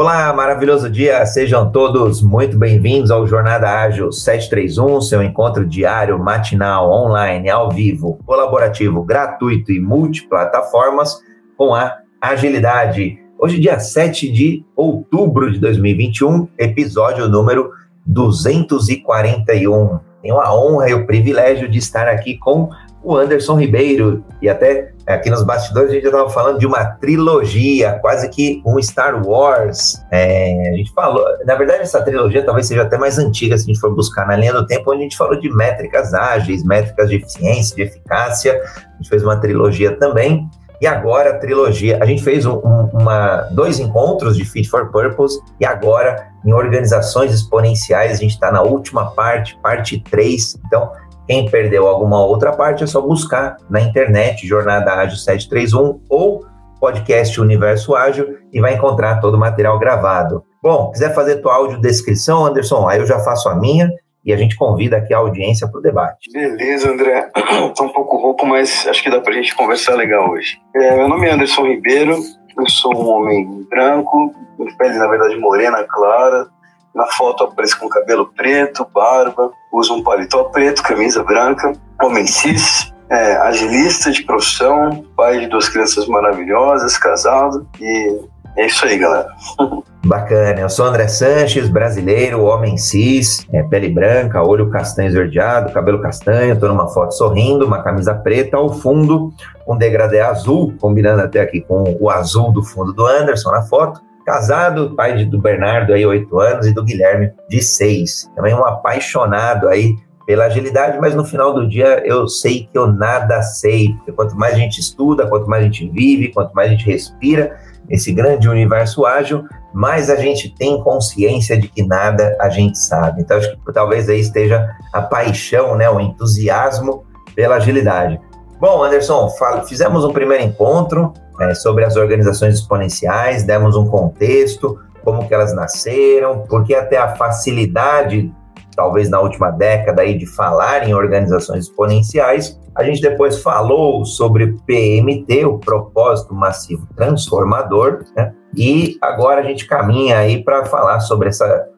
Olá, maravilhoso dia, sejam todos muito bem-vindos ao Jornada Ágil 731, seu encontro diário, matinal, online, ao vivo, colaborativo, gratuito e multiplataformas com a agilidade. Hoje, dia 7 de outubro de 2021, episódio número 241. Tenho a honra e o privilégio de estar aqui com o Anderson Ribeiro. E até aqui nos bastidores a gente já estava falando de uma trilogia, quase que um Star Wars. É, a gente falou, na verdade, essa trilogia talvez seja até mais antiga se a gente for buscar na linha do tempo, onde a gente falou de métricas ágeis, métricas de eficiência, de eficácia. A gente fez uma trilogia também. E agora a trilogia, a gente fez um, uma, dois encontros de Fit for Purpose e agora em organizações exponenciais a gente está na última parte, parte 3. Então quem perdeu alguma outra parte é só buscar na internet Jornada Ágil 731 ou podcast Universo Ágil e vai encontrar todo o material gravado. Bom, quiser fazer tua audiodescrição, Anderson, aí eu já faço a minha e a gente convida aqui a audiência para o debate. Beleza, André. Estou um pouco rouco, mas acho que dá para a gente conversar legal hoje. É, meu nome é Anderson Ribeiro, eu sou um homem branco, pele, na verdade, morena, clara, na foto aparece com cabelo preto, barba, usa um paletó preto, camisa branca, homem cis, é, agilista de profissão, pai de duas crianças maravilhosas, casado e é isso aí, galera. Bacana, eu sou André Sanches, brasileiro, homem cis, é, pele branca, olho castanho esverdeado, cabelo castanho, tô numa foto sorrindo, uma camisa preta, ao fundo um degradê azul, combinando até aqui com o azul do fundo do Anderson na foto, Casado, pai do Bernardo aí, oito anos, e do Guilherme, de seis. Também um apaixonado aí pela agilidade, mas no final do dia eu sei que eu nada sei. Porque quanto mais a gente estuda, quanto mais a gente vive, quanto mais a gente respira esse grande universo ágil, mais a gente tem consciência de que nada a gente sabe. Então, acho que talvez aí esteja a paixão, né, o entusiasmo pela agilidade. Bom, Anderson, fizemos um primeiro encontro, é, sobre as organizações exponenciais, demos um contexto, como que elas nasceram, porque até a facilidade, talvez na última década, aí, de falar em organizações exponenciais, a gente depois falou sobre PMT, o propósito massivo transformador, né? e agora a gente caminha aí para falar sobre essa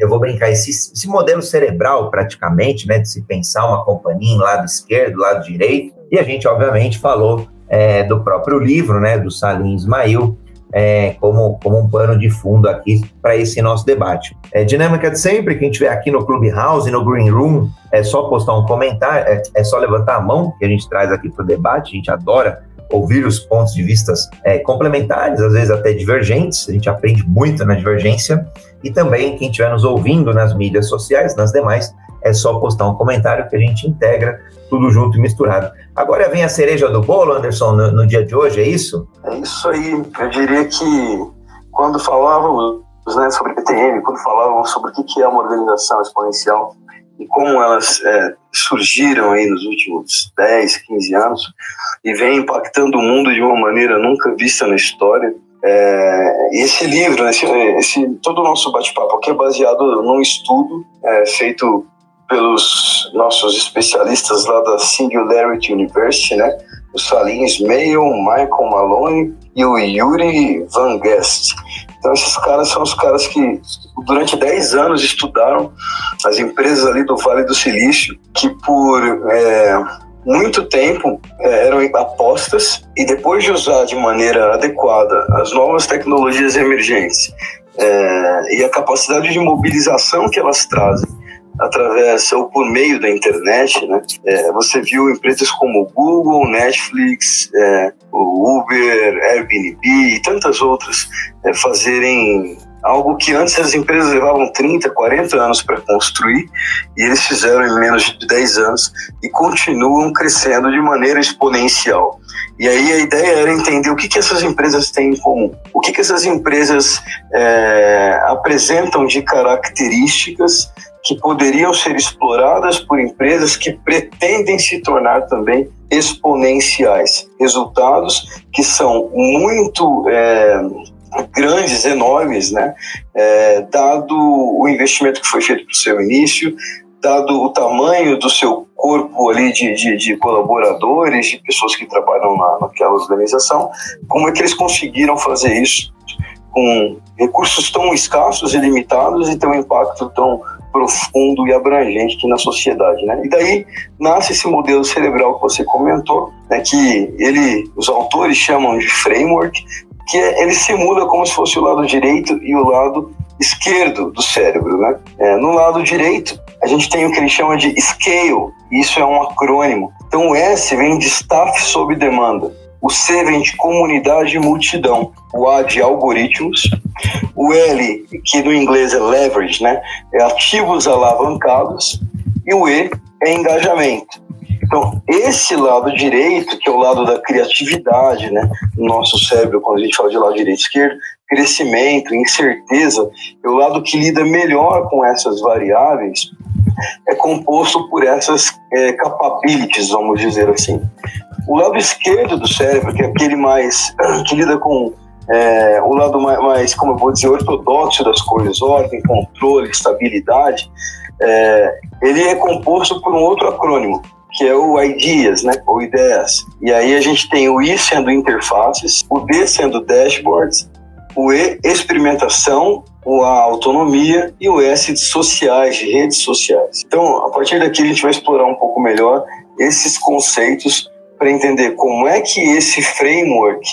eu vou brincar, esse, esse, modelo cerebral, praticamente, né, de se pensar uma companhia em lado esquerdo, lado direito, e a gente, obviamente, falou é, do próprio livro, né, do Salim Ismail, é, como, como um pano de fundo aqui para esse nosso debate. É, dinâmica de sempre, quem estiver aqui no Clubhouse, no Green Room, é só postar um comentário, é, é só levantar a mão que a gente traz aqui para o debate, a gente adora ouvir os pontos de vistas é, complementares, às vezes até divergentes, a gente aprende muito na divergência, e também quem estiver nos ouvindo nas mídias sociais, nas demais, é só postar um comentário que a gente integra tudo junto e misturado. Agora vem a cereja do bolo, Anderson, no, no dia de hoje, é isso? É isso aí. Eu diria que quando falávamos né, sobre PTM, quando falávamos sobre o que é uma organização exponencial e como elas é, surgiram aí nos últimos 10, 15 anos e vem impactando o mundo de uma maneira nunca vista na história. É, esse livro, esse, esse, todo o nosso bate-papo aqui é baseado num estudo é, feito pelos nossos especialistas lá da Singularity University, né? O Salim Ismail, Michael Malone e o Yuri Van Guest. Então esses caras são os caras que durante 10 anos estudaram as empresas ali do Vale do Silício, que por é, muito tempo é, eram apostas e depois de usar de maneira adequada as novas tecnologias emergentes é, e a capacidade de mobilização que elas trazem através ou por meio da internet, né? É, você viu empresas como Google, Netflix, é, Uber, Airbnb e tantas outras é, fazerem algo que antes as empresas levavam 30, 40 anos para construir e eles fizeram em menos de 10 anos e continuam crescendo de maneira exponencial. E aí a ideia era entender o que, que essas empresas têm em comum, o que, que essas empresas é, apresentam de características que poderiam ser exploradas por empresas que pretendem se tornar também exponenciais. Resultados que são muito é, grandes, enormes, né? É, dado o investimento que foi feito para o seu início, dado o tamanho do seu corpo ali de, de, de, colaboradores, de pessoas que trabalham na, naquela organização, como é que eles conseguiram fazer isso com recursos tão escassos e limitados e tem um impacto tão profundo e abrangente na sociedade, né? E daí nasce esse modelo cerebral que você comentou, né, que ele, os autores chamam de framework, que é, ele simula como se fosse o lado direito e o lado esquerdo do cérebro, né? É, no lado direito, a gente tem o que ele chama de scale, isso é um acrônimo. Então o S vem de staff sob demanda, o C vem de comunidade e multidão, o A de algoritmos, o L, que no inglês é leverage, né? É ativos alavancados, e o E é engajamento. Então, esse lado direito, que é o lado da criatividade, né, no nosso cérebro, quando a gente fala de lado direito e esquerdo, crescimento, incerteza, é o lado que lida melhor com essas variáveis, é composto por essas é, capabilities, vamos dizer assim. O lado esquerdo do cérebro, que é aquele mais que lida com é, o lado mais, mais, como eu vou dizer, ortodoxo das coisas, ordem, controle, estabilidade, é, ele é composto por um outro acrônimo, que é o IDEAS, né, ou ideias. E aí a gente tem o I sendo interfaces, o D sendo dashboards, o E experimentação, o A autonomia e o S de sociais, de redes sociais. Então, a partir daqui a gente vai explorar um pouco melhor esses conceitos para entender como é que esse framework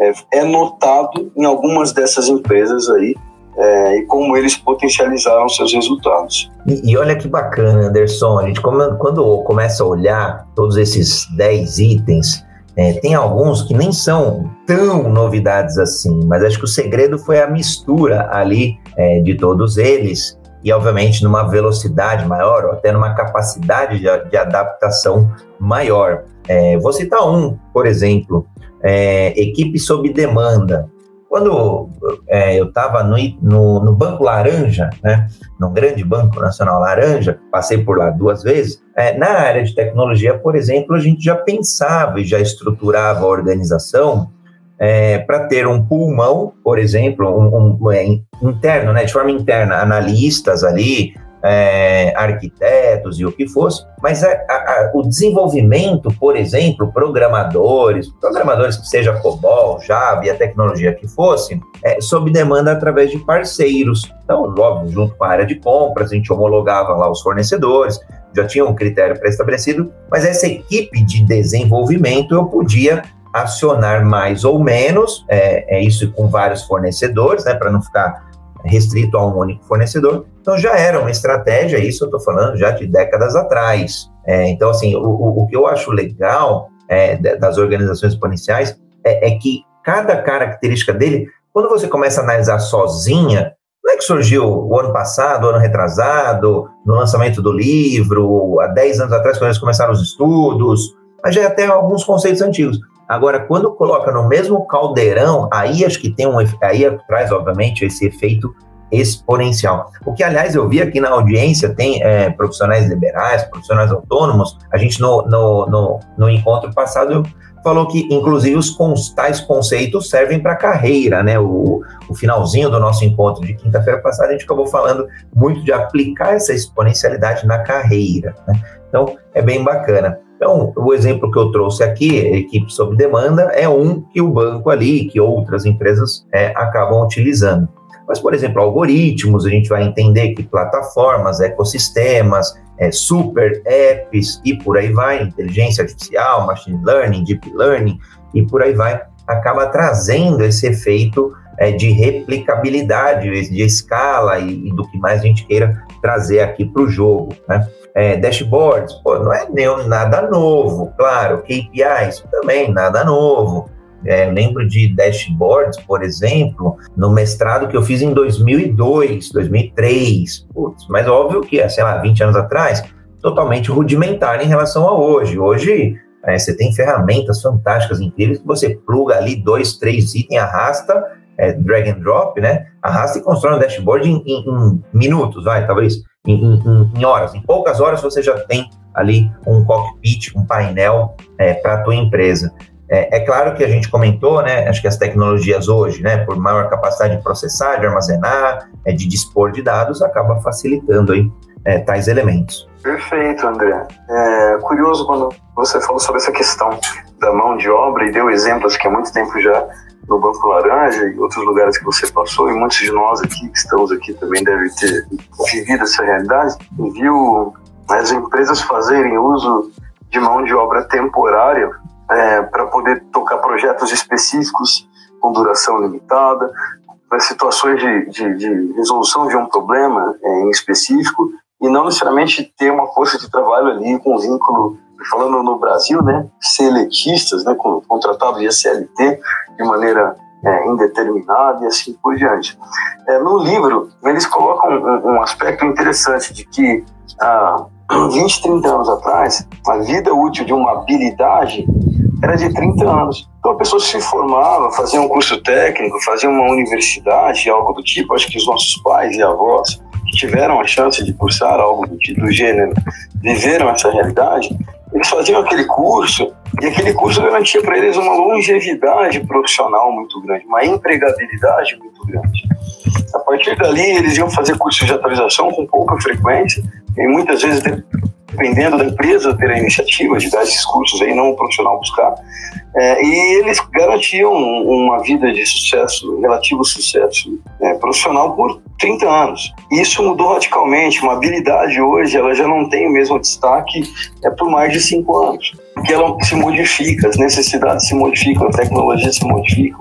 é, é notado em algumas dessas empresas aí é, e como eles potencializaram seus resultados. E, e, olha que bacana, Anderson, a gente quando começa a olhar todos esses 10 itens, é, tem alguns que nem são tão novidades assim, mas acho que o segredo foi a mistura ali é, de todos eles e, obviamente, numa velocidade maior ou até numa capacidade de, de adaptação maior. É, vou citar um, por exemplo, é, equipe sob demanda. Quando é, eu estava no, no, no, Banco Laranja, né, num grande banco nacional laranja, passei por lá duas vezes, é, na área de tecnologia, por exemplo, a gente já pensava e já estruturava a organização é, para ter um pulmão, por exemplo, um, um, é, interno, né, de forma interna, analistas ali, é, arquitetos e o que fosse, mas a, a, o desenvolvimento, por exemplo, programadores, programadores que seja COBOL, Java e a tecnologia que fosse, é, sob demanda através de parceiros. Então, logo, junto com a área de compras, a gente homologava lá os fornecedores, já tinha um critério pré-estabelecido, mas essa equipe de desenvolvimento eu podia acionar mais ou menos, é, é isso com vários fornecedores, né, para não ficar restrito a um único fornecedor. Então já era uma estratégia, isso eu estou falando já de décadas atrás. É, então, assim, o, o, que eu acho legal é, das organizações exponenciais é, é, que cada característica dele, quando você começa a analisar sozinha, não é que surgiu o ano passado, o ano retrasado, no lançamento do livro, há 10 anos atrás, quando eles começaram os estudos, mas já é até alguns conceitos antigos. Agora, quando coloca no mesmo caldeirão, aí acho que tem um aí traz, obviamente, esse efeito exponencial. O que, aliás, eu vi aqui na audiência, tem é, profissionais liberais, profissionais autônomos, a gente no, no, no, no encontro passado falou que, inclusive, os tais conceitos servem para carreira, né? O, o finalzinho do nosso encontro de quinta-feira passada, a gente acabou falando muito de aplicar essa exponencialidade na carreira, né? Então, é bem bacana. Então, o exemplo que eu trouxe aqui, equipe sob demanda, é um que o banco ali, que outras empresas é, acabam utilizando. Mas, por exemplo, algoritmos, a gente vai entender que plataformas, ecossistemas, é, super apps e por aí vai, inteligência artificial, machine learning, deep learning e por aí vai, acaba trazendo esse efeito é, de replicabilidade, de escala e, e, do que mais a gente queira trazer aqui para o jogo. Né? é, dashboards, pô, não é nem nada novo, claro, KPIs também nada novo. É, lembro de dashboards, por exemplo, no mestrado que eu fiz em 2002, 2003. Putz, mas óbvio que, é, sei lá, 20 anos atrás, totalmente rudimentar em relação a hoje. Hoje, é, você tem ferramentas fantásticas, incríveis, que você pluga ali dois, três itens, arrasta, é, drag and drop, né? Arrasta e constrói um dashboard em, em, em minutos, vai, talvez em, em, horas. Em poucas horas você já tem ali um cockpit, um painel é, para a tua empresa. É, é, claro que a gente comentou, né? Acho que as tecnologias hoje, né, por maior capacidade de processar, de armazenar, é, de dispor de dados, acaba facilitando aí é, tais elementos. Perfeito, André. É curioso quando você falou sobre essa questão da mão de obra e deu exemplos que há muito tempo já no Banco Laranja e outros lugares que você passou, e muitos de nós aqui que estamos aqui também devem ter vivido essa realidade, viu as empresas fazerem uso de mão de obra temporária é, para poder tocar projetos específicos com duração limitada, para situações de, de, de, resolução de um problema é, em específico e não necessariamente ter uma força de trabalho ali com vínculo, falando no Brasil, né, seletistas, né, com, contratado de CLT de maneira é, indeterminada e assim por diante. É, no livro, eles colocam um, um aspecto interessante de que há 20, 30 anos atrás, a vida útil de uma habilidade era de 30 anos. Então a pessoa se formava, fazia um curso técnico, fazia uma universidade, algo do tipo. Acho que os nossos pais e avós que tiveram a chance de cursar algo do, do gênero viveram essa realidade. Eles faziam aquele curso e aquele curso garantia para eles uma longevidade profissional muito grande, uma empregabilidade muito grande. A partir dali, eles iam fazer cursos de atualização com pouca frequência e muitas vezes dependendo da empresa ter a iniciativa de dar esses cursos aí, não o profissional buscar. É, e eles garantiam uma vida de sucesso, relativo sucesso é, profissional por 30 anos. Isso mudou radicalmente. Uma habilidade hoje, ela já não tem o mesmo destaque é, por mais de 5 anos. Porque ela se modifica, as necessidades se modificam, a tecnologia se modifica.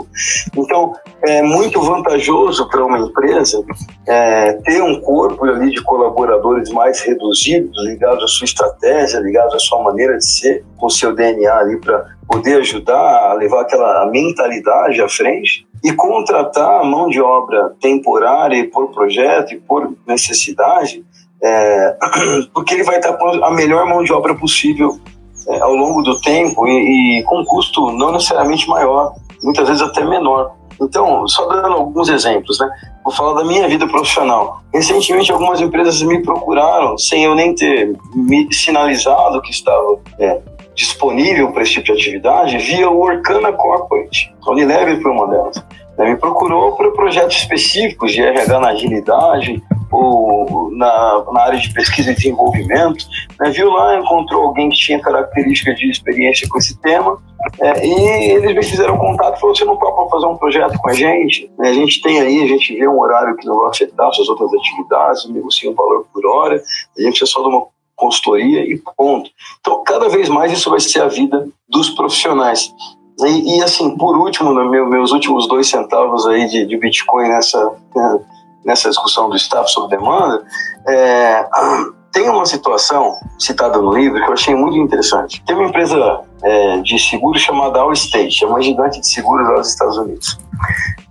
Então, é muito vantajoso para uma empresa é, ter um corpo ali de colaboradores mais reduzidos, ligados à sua estratégia, ligados à sua maneira de ser, com seu DNA ali para poder ajudar a levar aquela mentalidade à frente e contratar mão de obra temporária por projeto e por necessidade, é, porque ele vai estar com a melhor mão de obra possível é, ao longo do tempo e, e com um custo não necessariamente maior, muitas vezes até menor. Então, só dando alguns exemplos, né? Vou falar da minha vida profissional. Recentemente, algumas empresas me procuraram sem eu nem ter me sinalizado que estava é, disponível para esse tipo de atividade via o Orkana Corporate. A Unilever foi uma delas. Me procurou para projetos específicos de RH na agilidade ou na, na área de pesquisa e desenvolvimento. Né? Viu lá, encontrou alguém que tinha características de experiência com esse tema é, e eles me fizeram contato e falaram: você não topa fazer um projeto com a gente? A gente tem aí, a gente vê um horário que não vai afetar suas outras atividades, negocia um valor por hora, a gente é só de uma consultoria e ponto. Então, cada vez mais isso vai ser a vida dos profissionais. E, e assim, por último, no meu, meus últimos dois centavos aí de, de Bitcoin nessa, né, nessa discussão do staff sob demanda, é, tem uma situação citada no livro que eu achei muito interessante. Tem uma empresa é, de seguros chamada Allstate, é uma gigante de seguros lá dos Estados Unidos.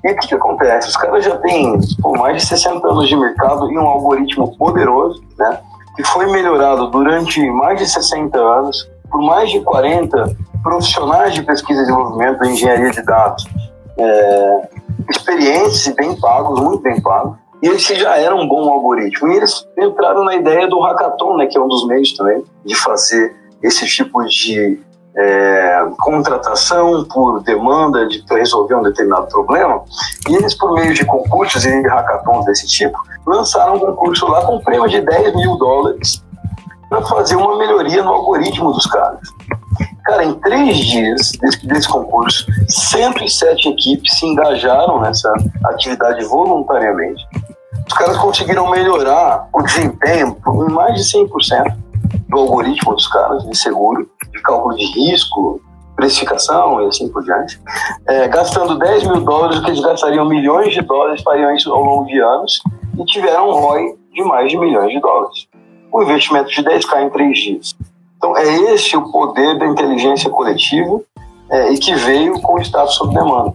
E o que, que acontece? Os caras já têm pô, mais de 60 anos de mercado e um algoritmo poderoso, né? que foi melhorado durante mais de 60 anos por mais de 40 profissionais de pesquisa e desenvolvimento da engenharia de dados, é, experientes e bem pagos, muito bem pagos, e eles já eram um bom algoritmo. E eles entraram na ideia do hackathon, né, que é um dos meios também de fazer esse tipo de é, contratação por demanda de resolver um determinado problema. E eles, por meio de concursos e hackathons desse tipo, lançaram um concurso lá com um prêmio de 10 mil dólares para fazer uma melhoria no algoritmo dos caras. Cara, em três dias desse, desse, concurso, 107 equipes se engajaram nessa atividade voluntariamente. Os caras conseguiram melhorar o desempenho em mais de 100% do algoritmo dos caras de seguro, de cálculo de risco, precificação e assim por diante, é, gastando 10 mil dólares, o que eles gastariam milhões de dólares, fariam isso ao longo de anos e tiveram um ROI de mais de milhões de dólares. Um investimento de 10k em três dias. Então, é esse o poder da inteligência coletiva é, e que veio com o Estado sob demanda.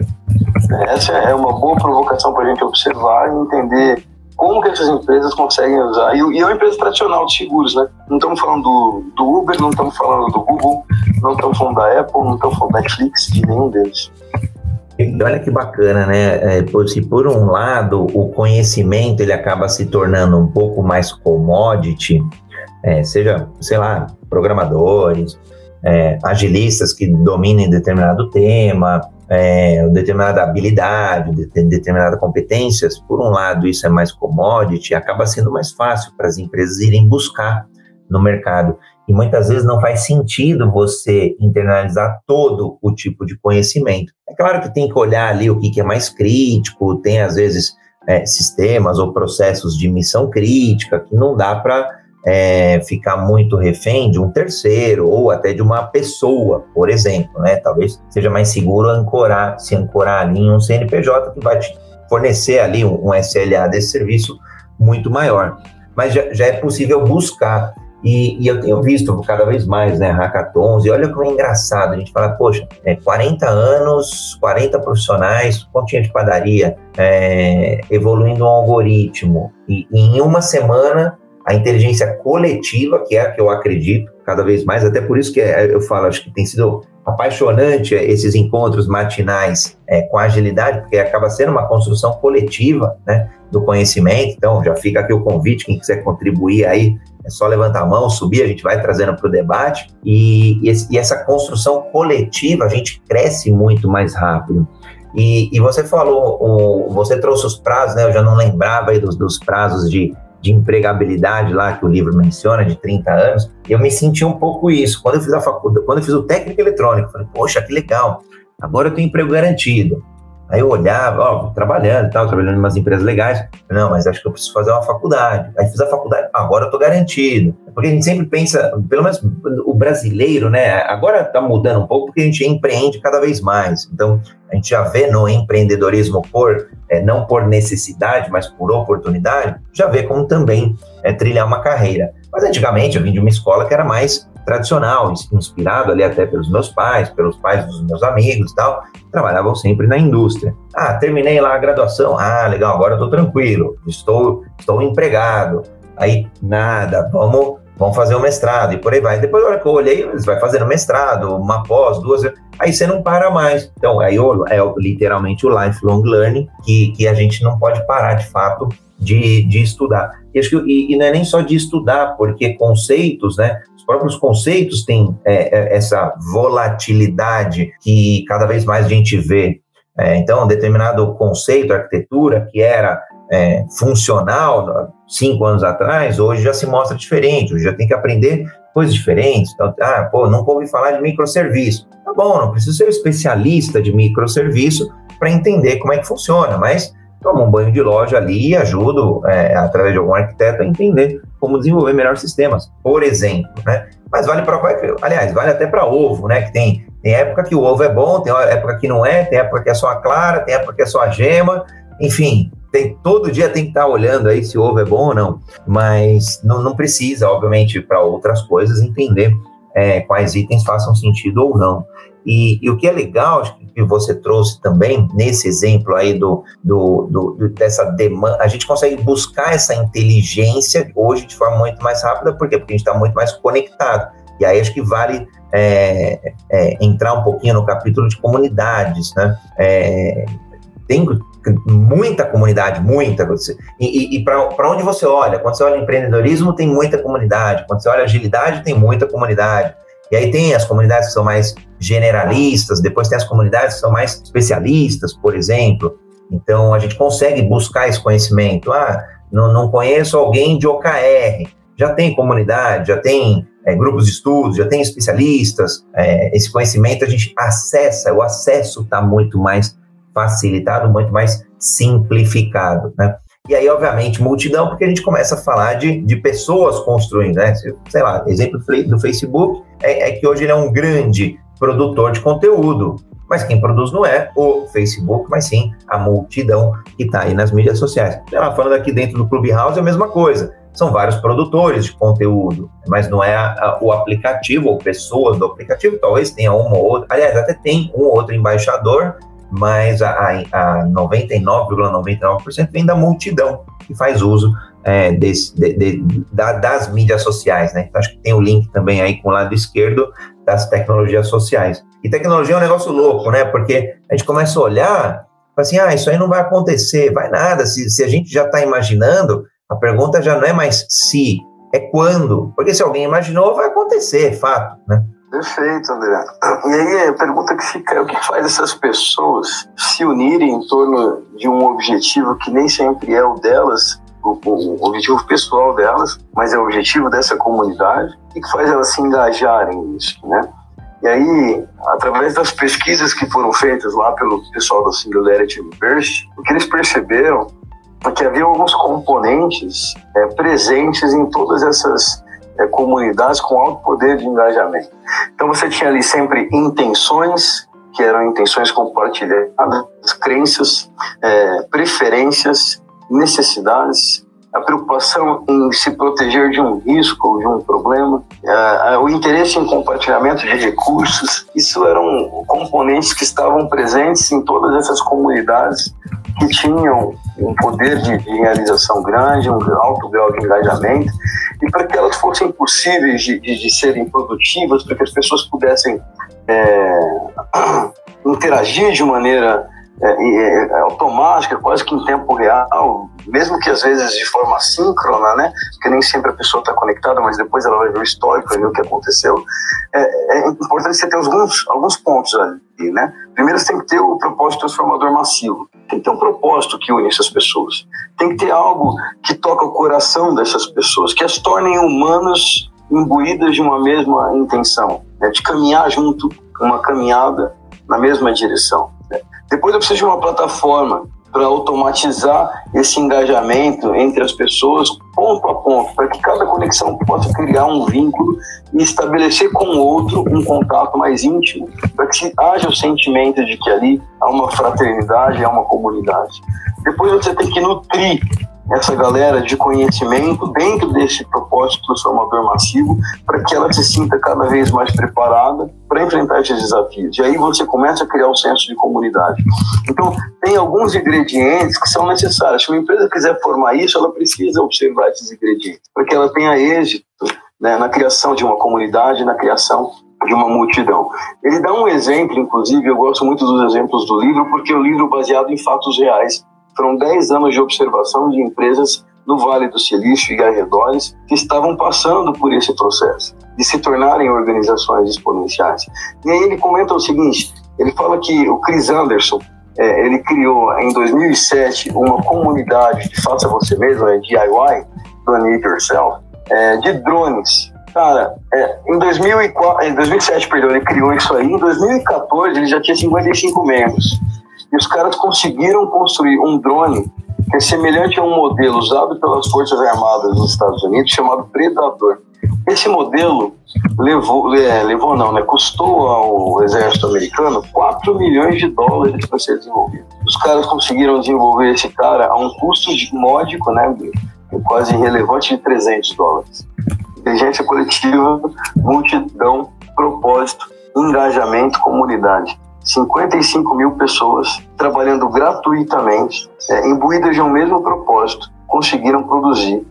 Essa é uma boa provocação para a gente observar e entender como que essas empresas conseguem usar. E, e é uma empresa tradicional de seguros, né? Não estamos falando do, do Uber, não estamos falando do Google, não estamos falando da Apple, não estamos falando da Netflix, de nenhum deles. Olha que bacana, né? É, por, se por um lado o conhecimento ele acaba se tornando um pouco mais commodity, é, seja, sei lá, programadores, é, agilistas que dominem determinado tema, é, determinada habilidade, de, determinada competências, por um lado isso é mais commodity, acaba sendo mais fácil para as empresas irem buscar no mercado. e muitas vezes não faz sentido você internalizar todo o tipo de conhecimento. É claro que tem que olhar ali o que, que é mais crítico, tem às vezes é, sistemas ou processos de missão crítica que não dá para é, ficar muito refém de um terceiro ou até de uma pessoa, por exemplo, né? Talvez seja mais seguro ancorar, se ancorar ali em um CNPJ que vai te fornecer ali um, um SLA desse serviço muito maior. Mas já, já é possível buscar e, e, eu tenho visto cada vez mais, né, hackathons, e olha como é engraçado, a gente fala, poxa, é, 40 anos, 40 profissionais, pontinha de padaria, é, evoluindo um algoritmo, e, e em uma semana a inteligência coletiva, que é a que eu acredito cada vez mais, até por isso que é, eu falo, acho que tem sido apaixonante esses encontros matinais é, com agilidade, porque acaba sendo uma construção coletiva né, do conhecimento. Então, já fica aqui o convite, quem quiser contribuir aí, é só levantar a mão, subir, a gente vai trazendo para o debate. E, e, essa construção coletiva, a gente cresce muito mais rápido. E, e você falou, o, você trouxe os prazos, né? Eu já não lembrava aí dos, dos prazos de de empregabilidade lá que o livro menciona, de 30 anos, eu me senti um pouco isso. Quando eu fiz a faculdade, quando eu fiz o técnico eletrônico, falei, poxa, que legal, agora eu tenho emprego garantido. Aí eu olhava, ó, trabalhando e tal, trabalhando em umas empresas legais. Não, mas acho que eu preciso fazer uma faculdade. Aí fiz a faculdade, agora eu tô garantido. Porque a gente sempre pensa, pelo menos o brasileiro, né? Agora tá mudando um pouco porque a gente empreende cada vez mais. Então, a gente já vê no empreendedorismo por, é, não por necessidade, mas por oportunidade, já vê como também é, trilhar uma carreira. Mas antigamente eu vim de uma escola que era mais tradicional, inspirado ali até pelos meus pais, pelos pais dos meus amigos e tal, trabalhavam sempre na indústria. Ah, terminei lá a graduação. Ah, legal, agora estou tranquilo, estou, estou empregado. Aí, nada, vamos, vamos fazer o mestrado e por aí vai. Depois, na hora que eu olhei, você vai fazendo mestrado, uma pós, duas, aí você não para mais. Então, aí é literalmente o lifelong learning, que, que a gente não pode parar de fato de, de estudar. E, acho que, e, e, não é nem só de estudar, porque conceitos, né? Os próprios conceitos têm é, é, essa volatilidade que cada vez mais a gente vê. É, então, um determinado conceito, arquitetura, que era é, funcional cinco anos atrás, hoje já se mostra diferente, hoje já tem que aprender coisas diferentes. Então, ah, pô, nunca ouvi falar de microserviço. Tá bom, não preciso ser especialista de microserviço para entender como é que funciona, mas tomo um banho de loja ali e ajudo, é, através de algum arquiteto, a entender como desenvolver melhores sistemas, por exemplo, né? Mas vale para aliás, vale até para ovo, né? Que tem, tem época que o ovo é bom, tem época que não é, tem época que é só a clara, tem época que é só a gema, enfim, tem, todo dia tem que estar tá olhando aí se o ovo é bom ou não, mas não, não precisa, obviamente, para outras coisas, entender é, quais itens façam sentido ou não. E, e, o que é legal, que você trouxe também, nesse exemplo aí do, do, do, dessa demanda, a gente consegue buscar essa inteligência hoje de forma muito mais rápida, por quê? Porque a gente está muito mais conectado. E aí acho que vale é, é, entrar um pouquinho no capítulo de comunidades, né? É, tem muita comunidade, muita. E, e, e para onde você olha? Quando você olha empreendedorismo, tem muita comunidade. Quando você olha agilidade, tem muita comunidade. E aí tem as comunidades que são mais generalistas, depois tem as comunidades que são mais especialistas, por exemplo. Então a gente consegue buscar esse conhecimento. Ah, não, não conheço alguém de OKR. Já tem comunidade, já tem é, grupos de estudos, já tem especialistas. É, esse conhecimento a gente acessa, o acesso está muito mais facilitado, muito mais simplificado, né? E aí, obviamente, multidão, porque a gente começa a falar de, de pessoas construindo, né? Sei lá, exemplo do Facebook é, é que hoje ele é um grande produtor de conteúdo, mas quem produz não é o Facebook, mas sim a multidão que está aí nas mídias sociais. Ela falando aqui dentro do Clubhouse é a mesma coisa. São vários produtores de conteúdo, mas não é a, a, o aplicativo ou pessoas do aplicativo. Talvez tenha uma ou outra. Aliás, até tem um ou outro embaixador mas a, a 99,99% ,99 vem da multidão que faz uso é, desse, de, de, da, das mídias sociais, né? Então, acho que tem o link também aí com o lado esquerdo das tecnologias sociais. E tecnologia é um negócio louco, né? Porque a gente começa a olhar, assim, ah, isso aí não vai acontecer, vai nada. Se, se a gente já está imaginando, a pergunta já não é mais se, é quando. Porque se alguém imaginou, vai acontecer, é fato, né? Perfeito, André. E aí a pergunta que fica é o que faz essas pessoas se unirem em torno de um objetivo que nem sempre é o delas o, o, objetivo pessoal delas, mas é o objetivo dessa comunidade e que faz elas se engajarem nisso, né? E aí, através das pesquisas que foram feitas lá pelo pessoal da Singularity Burst, o que eles perceberam é que havia alguns componentes é, presentes em todas essas é, comunidades com alto poder de engajamento. Então você tinha ali sempre intenções, que eram intenções compartilhadas, crenças, é, preferências, necessidades, a preocupação em se proteger de um risco ou de um problema, o interesse em compartilhamento de recursos, isso eram componentes que estavam presentes em todas essas comunidades que tinham um poder de, de realização grande, um alto grau de engajamento, e para que elas fossem possíveis de, de, de serem produtivas, para que as pessoas pudessem é, interagir de maneira é, é, automática, quase que em tempo real, mesmo que às vezes de forma síncrona, né? Porque nem sempre a pessoa está conectada, mas depois ela vai ver o histórico, vai ver o que aconteceu. É, é importante você ter alguns, alguns pontos ali, né? Primeiro, você tem que ter o propósito transformador massivo. Tem que ter um propósito que une essas pessoas. Tem que ter algo que toca o coração dessas pessoas, que as tornem humanas imbuídas de uma mesma intenção, né? de caminhar junto, uma caminhada na mesma direção. Depois eu preciso de uma plataforma para automatizar esse engajamento entre as pessoas ponto a ponto, para que cada conexão possa criar um vínculo e estabelecer com o outro um contato mais íntimo, para que haja o sentimento de que ali há uma fraternidade, há uma comunidade. Depois você tem que nutrir essa galera de conhecimento dentro desse propósito transformador massivo para que ela se sinta cada vez mais preparada para enfrentar esses desafios. E aí você começa a criar um senso de comunidade. Então, tem alguns ingredientes que são necessários. Se uma empresa quiser formar isso, ela precisa observar esses ingredientes para que ela tenha êxito né, na criação de uma comunidade, na criação de uma multidão. Ele dá um exemplo, inclusive, eu gosto muito dos exemplos do livro, porque é livro baseado em fatos reais foram 10 anos de observação de empresas no Vale do Silício e arredores que estavam passando por esse processo de se tornarem organizações exponenciais. E aí ele comenta o seguinte, ele fala que o Chris Anderson, é, ele criou em 2007 uma comunidade de faça você mesmo, é DIY, do It Yourself, é, de drones. Cara, é, em, 2004, em 2007, perdão, ele criou isso aí. Em 2014, ele já tinha 55 membros. E os caras conseguiram construir um drone que é semelhante a um modelo usado pelas Forças Armadas dos Estados Unidos chamado Predador. Esse modelo levou, é, levou não, né, custou ao exército americano 4 milhões de dólares para ser desenvolvido. Os caras conseguiram desenvolver esse cara a um custo de módico, né, quase irrelevante, de 300 dólares. Inteligência coletiva, multidão, propósito, engajamento, comunidade. 55 mil pessoas trabalhando gratuitamente, é, imbuídas de um mesmo propósito, conseguiram produzir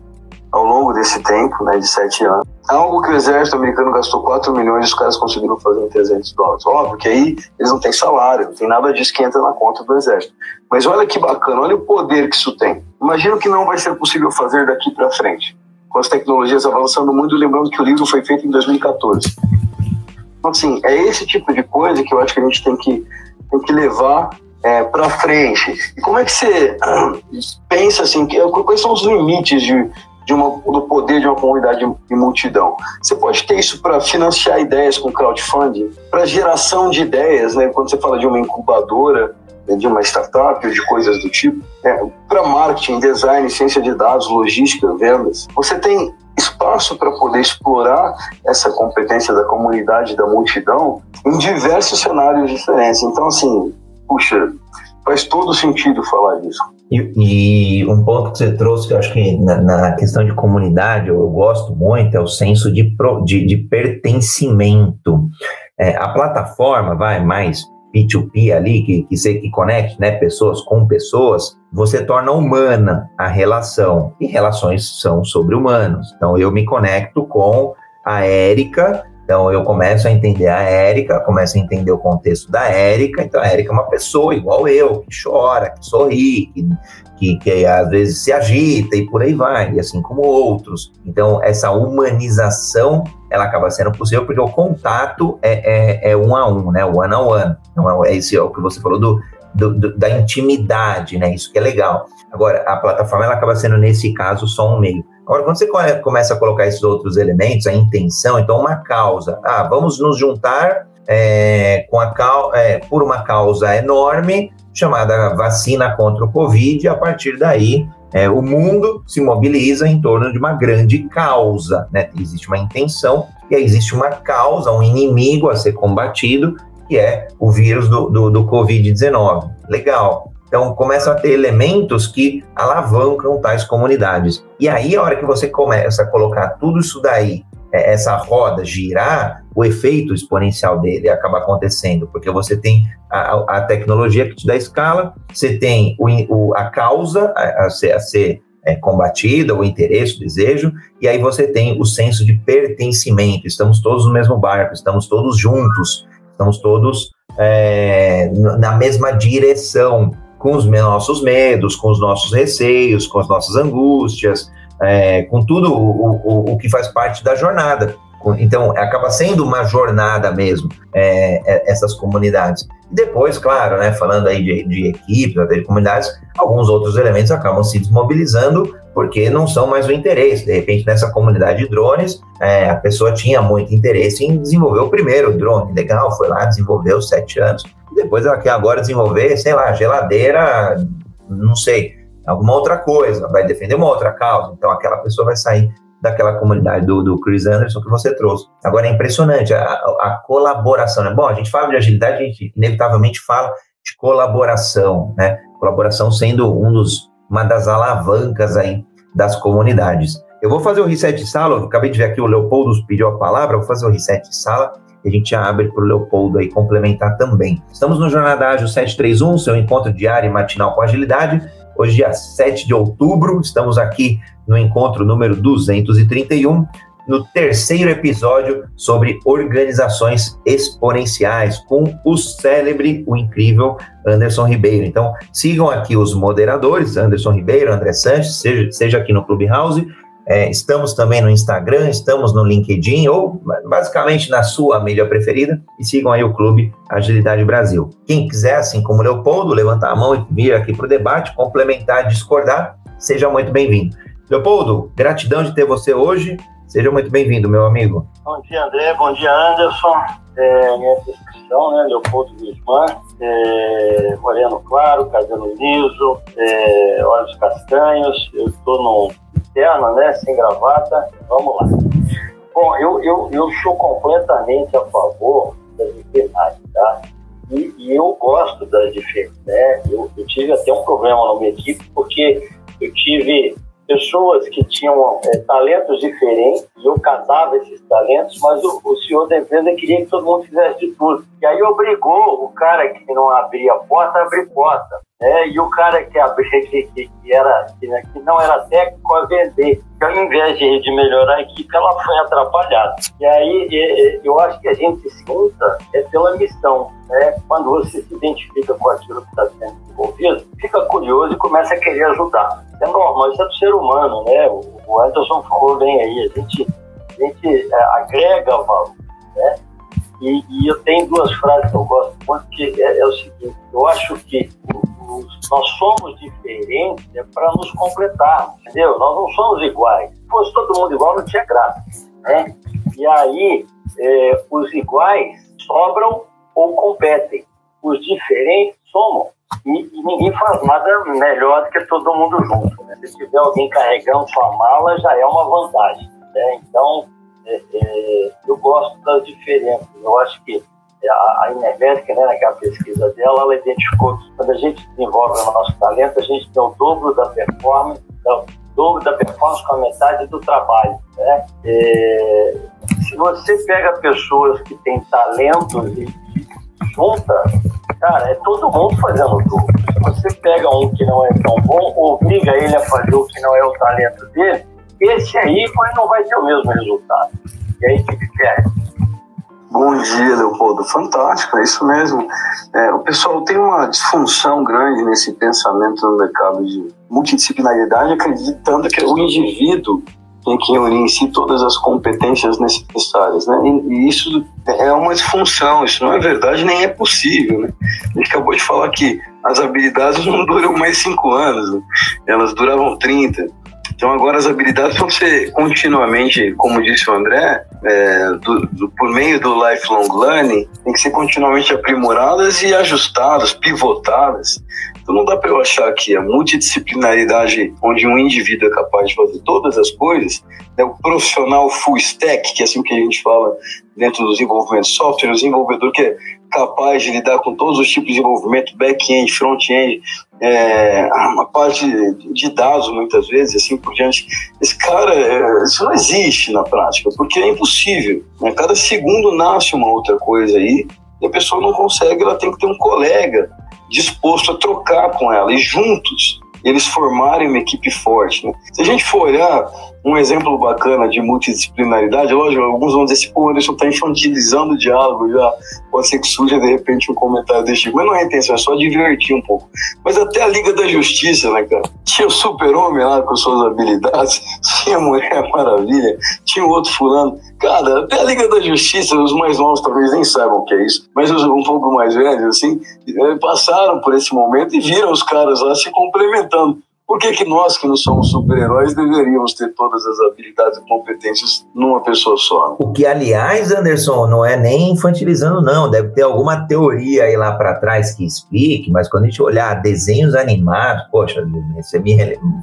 ao longo desse tempo, né, de sete anos, algo que o exército americano gastou 4 milhões e os caras conseguiram fazer em 300 dólares. Óbvio que aí eles não têm salário, não tem nada disso que entra na conta do exército. Mas olha que bacana, olha o poder que isso tem. Imagina o que não vai ser possível fazer daqui para frente. Com as tecnologias avançando muito, lembrando que o livro foi feito em 2014. Então, assim, é esse tipo de coisa que eu acho que a gente tem que, tem que levar é, para frente. E como é que você pensa, assim, que, quais são os limites de, de uma, do poder de uma comunidade de multidão? Você pode ter isso para financiar ideias com crowdfunding, para geração de ideias, né? quando você fala de uma incubadora, né, de uma startup ou de coisas do tipo, é, para marketing, design, ciência de dados, logística, vendas. Você tem espaço para poder explorar essa competência da comunidade, da multidão, em diversos cenários diferentes. Então, assim, puxa, faz todo sentido falar disso. E, e, um ponto que você trouxe, que eu acho que na, na questão de comunidade eu, eu, gosto muito, é o senso de, pro, de, de pertencimento. É, a plataforma vai mais P2P ali, que, que, se, que conecte né, pessoas com pessoas, você torna humana a relação. E relações são sobre humanos. Então, eu me conecto com a Érica, então eu começo a entender a Érica, começo a entender o contexto da Érica. Então, a Érica é uma pessoa igual eu, que chora, que sorri, que, que, que, às vezes se agita e por aí vai, e assim como outros. Então, essa humanização ela acaba sendo possível porque o contato é, é, é um a um, né? One on one. Então, é, esse é o que você falou do do, do, da intimidade, né? Isso que é legal. Agora, a plataforma ela acaba sendo, nesse caso, só um meio. Agora, quando você começa a colocar esses outros elementos, a intenção, então uma causa. Ah, vamos nos juntar é, com a, é, por uma causa enorme chamada vacina contra o Covid, e a partir daí é, o mundo se mobiliza em torno de uma grande causa. Né? Existe uma intenção e aí existe uma causa, um inimigo a ser combatido, que é o vírus do, do, do Covid-19. Legal. Então, começam a ter elementos que alavancam tais comunidades. E aí, a hora que você começa a colocar tudo isso daí, é, essa roda girar, o efeito exponencial dele acaba acontecendo, porque você tem a, a tecnologia que te dá escala, você tem o, o, a causa a, a ser, a ser é, combatida, o interesse, o desejo, e aí você tem o senso de pertencimento. Estamos todos no mesmo barco, estamos todos juntos, estamos todos é, na mesma direção com os nossos medos, com os nossos receios, com as nossas angústias, é, com tudo o, o, o, que faz parte da jornada. Então, acaba sendo uma jornada mesmo, é, é, essas comunidades. E depois, claro, né, falando aí de, de equipes, de comunidades, alguns outros elementos acabam se desmobilizando porque não são mais o interesse. De repente, nessa comunidade de drones, é, a pessoa tinha muito interesse em desenvolver o primeiro drone. Legal, foi lá, desenvolveu sete anos depois ela quer agora desenvolver, sei lá, geladeira, não sei, alguma outra coisa, vai defender uma outra causa. Então aquela pessoa vai sair daquela comunidade do, do Chris Anderson que você trouxe. Agora é impressionante a, a, colaboração. Né? Bom, a gente fala de agilidade, a gente inevitavelmente fala de colaboração, né? Colaboração sendo um dos, uma das alavancas aí das comunidades. Eu vou fazer o reset de sala, acabei de ver aqui o Leopoldo pediu a palavra, vou fazer o reset de sala a gente abre para o Leopoldo aí complementar também. Estamos no Jornada Ágil 731, seu encontro diário e matinal com agilidade. Hoje, dia 7 de outubro, estamos aqui no encontro número 231, no terceiro episódio sobre organizações exponenciais, com o célebre, o incrível Anderson Ribeiro. Então, sigam aqui os moderadores, Anderson Ribeiro, André Sanches, seja, seja aqui no Clubhouse, é, estamos também no Instagram, estamos no LinkedIn ou basicamente na sua mídia preferida e sigam aí o Clube Agilidade Brasil. Quem quiser, assim como o Leopoldo, levantar a mão e vir aqui para o debate, complementar, discordar, seja muito bem-vindo. Leopoldo, gratidão de ter você hoje. Seja muito bem-vindo, meu amigo. Bom dia, André. Bom dia, Anderson. É, minha descrição, né? Leopoldo Guzmán, é, moreno claro, cabelo liso, é, olhos castanhos. Eu estou num interna, né, sem gravata. Vamos lá. Bom, eu, eu, eu sou completamente a favor das enfermagens, tá? E, e, eu gosto das diferenças, né? Eu, eu, tive até um problema na minha equipe, porque eu tive pessoas que tinham é, talentos diferentes e eu casava esses talentos, mas o, o, senhor da empresa queria que todo mundo fizesse de tudo. E aí obrigou o cara que não abria a porta a abrir porta. É, e o cara que, abria, que, que, era, que, né, que, não era técnico a vender. Então, ao invés de, de melhorar a equipe, ela foi atrapalhada. E aí eu acho que a gente se junta é pela missão. Né? Quando você se identifica com aquilo que está sendo desenvolvido, fica curioso e começa a querer ajudar. É normal, isso é do ser humano, né? O Anderson falou bem aí, a gente, a gente é, agrega valor. Né? E, e, eu tenho duas frases que eu gosto muito, que é, é o seguinte, eu acho que nós somos diferentes é para nos completar, entendeu? Nós não somos iguais. Se fosse todo mundo igual, não tinha graça, né? E aí, é, os iguais sobram ou competem. Os diferentes somam. E, e, ninguém faz nada melhor do que todo mundo junto. Né? Se tiver alguém carregando sua mala, já é uma vantagem. Né? Então, é, é, eu gosto das diferenças. Eu acho que a, a né, naquela pesquisa dela, ela identificou que quando a gente desenvolve o nosso talento, a gente tem o dobro da performance, o dobro da performance com a metade do trabalho. Né? É, se você pega pessoas que têm talentos e, e junta, cara, é todo mundo fazendo tudo. Se você pega um que não é tão bom, obriga ele a fazer o que não é o talento dele, esse aí não vai ter o mesmo resultado. E aí o que perde? Bom dia, Leopoldo. Fantástico, é isso mesmo. É, o pessoal tem uma disfunção grande nesse pensamento no mercado de multidisciplinaridade, acreditando que o indivíduo tem que unir em si todas as competências necessárias, né? E, isso é uma disfunção, isso não é verdade nem é possível, né? A gente acabou de falar que as habilidades não duram mais cinco anos, né? elas duravam 30. Então agora as habilidades vão ser continuamente, como disse o André, é, do, do, por meio do lifelong learning, tem que ser continuamente aprimoradas e ajustadas, pivotadas. Então não dá para eu achar que a multidisciplinaridade, onde um indivíduo é capaz de fazer todas as coisas, é o profissional full stack, que é assim que a gente fala dentro do desenvolvimento de software, o desenvolvedor que é capaz de lidar com todos os tipos de desenvolvimento, back-end, front-end, é, uma parte de dados muitas vezes, assim por diante. Esse cara, é, isso não existe na prática, porque é impossível. Né? Cada segundo nasce uma outra coisa aí e a pessoa não consegue, ela tem que ter um colega disposto a trocar com ela e juntos eles formarem uma equipe forte. Né? Se a gente for olhar um exemplo bacana de multidisciplinaridade, lógico, alguns vão dizer assim, pô, Anderson está infantilizando o diálogo, já pode ser que surja de repente um comentário desse tipo, mas não é intenção, é só divertir um pouco. Mas até a Liga da Justiça, né, cara? Tinha o super-homem lá com suas habilidades, tinha a Mulher Maravilha, tinha o outro fulano. Cara, até a Liga da Justiça, os mais novos talvez nem saibam o que é isso, mas os um pouco mais velhos, assim, eh, passaram por esse momento e viram os caras lá se complementando. Por que, que nós, que não somos super-heróis, deveríamos ter todas as habilidades e competências numa pessoa só? O que, aliás, Anderson, não é nem infantilizando, não. Deve ter alguma teoria aí lá para trás que explique, mas quando a gente olhar desenhos animados, poxa, você me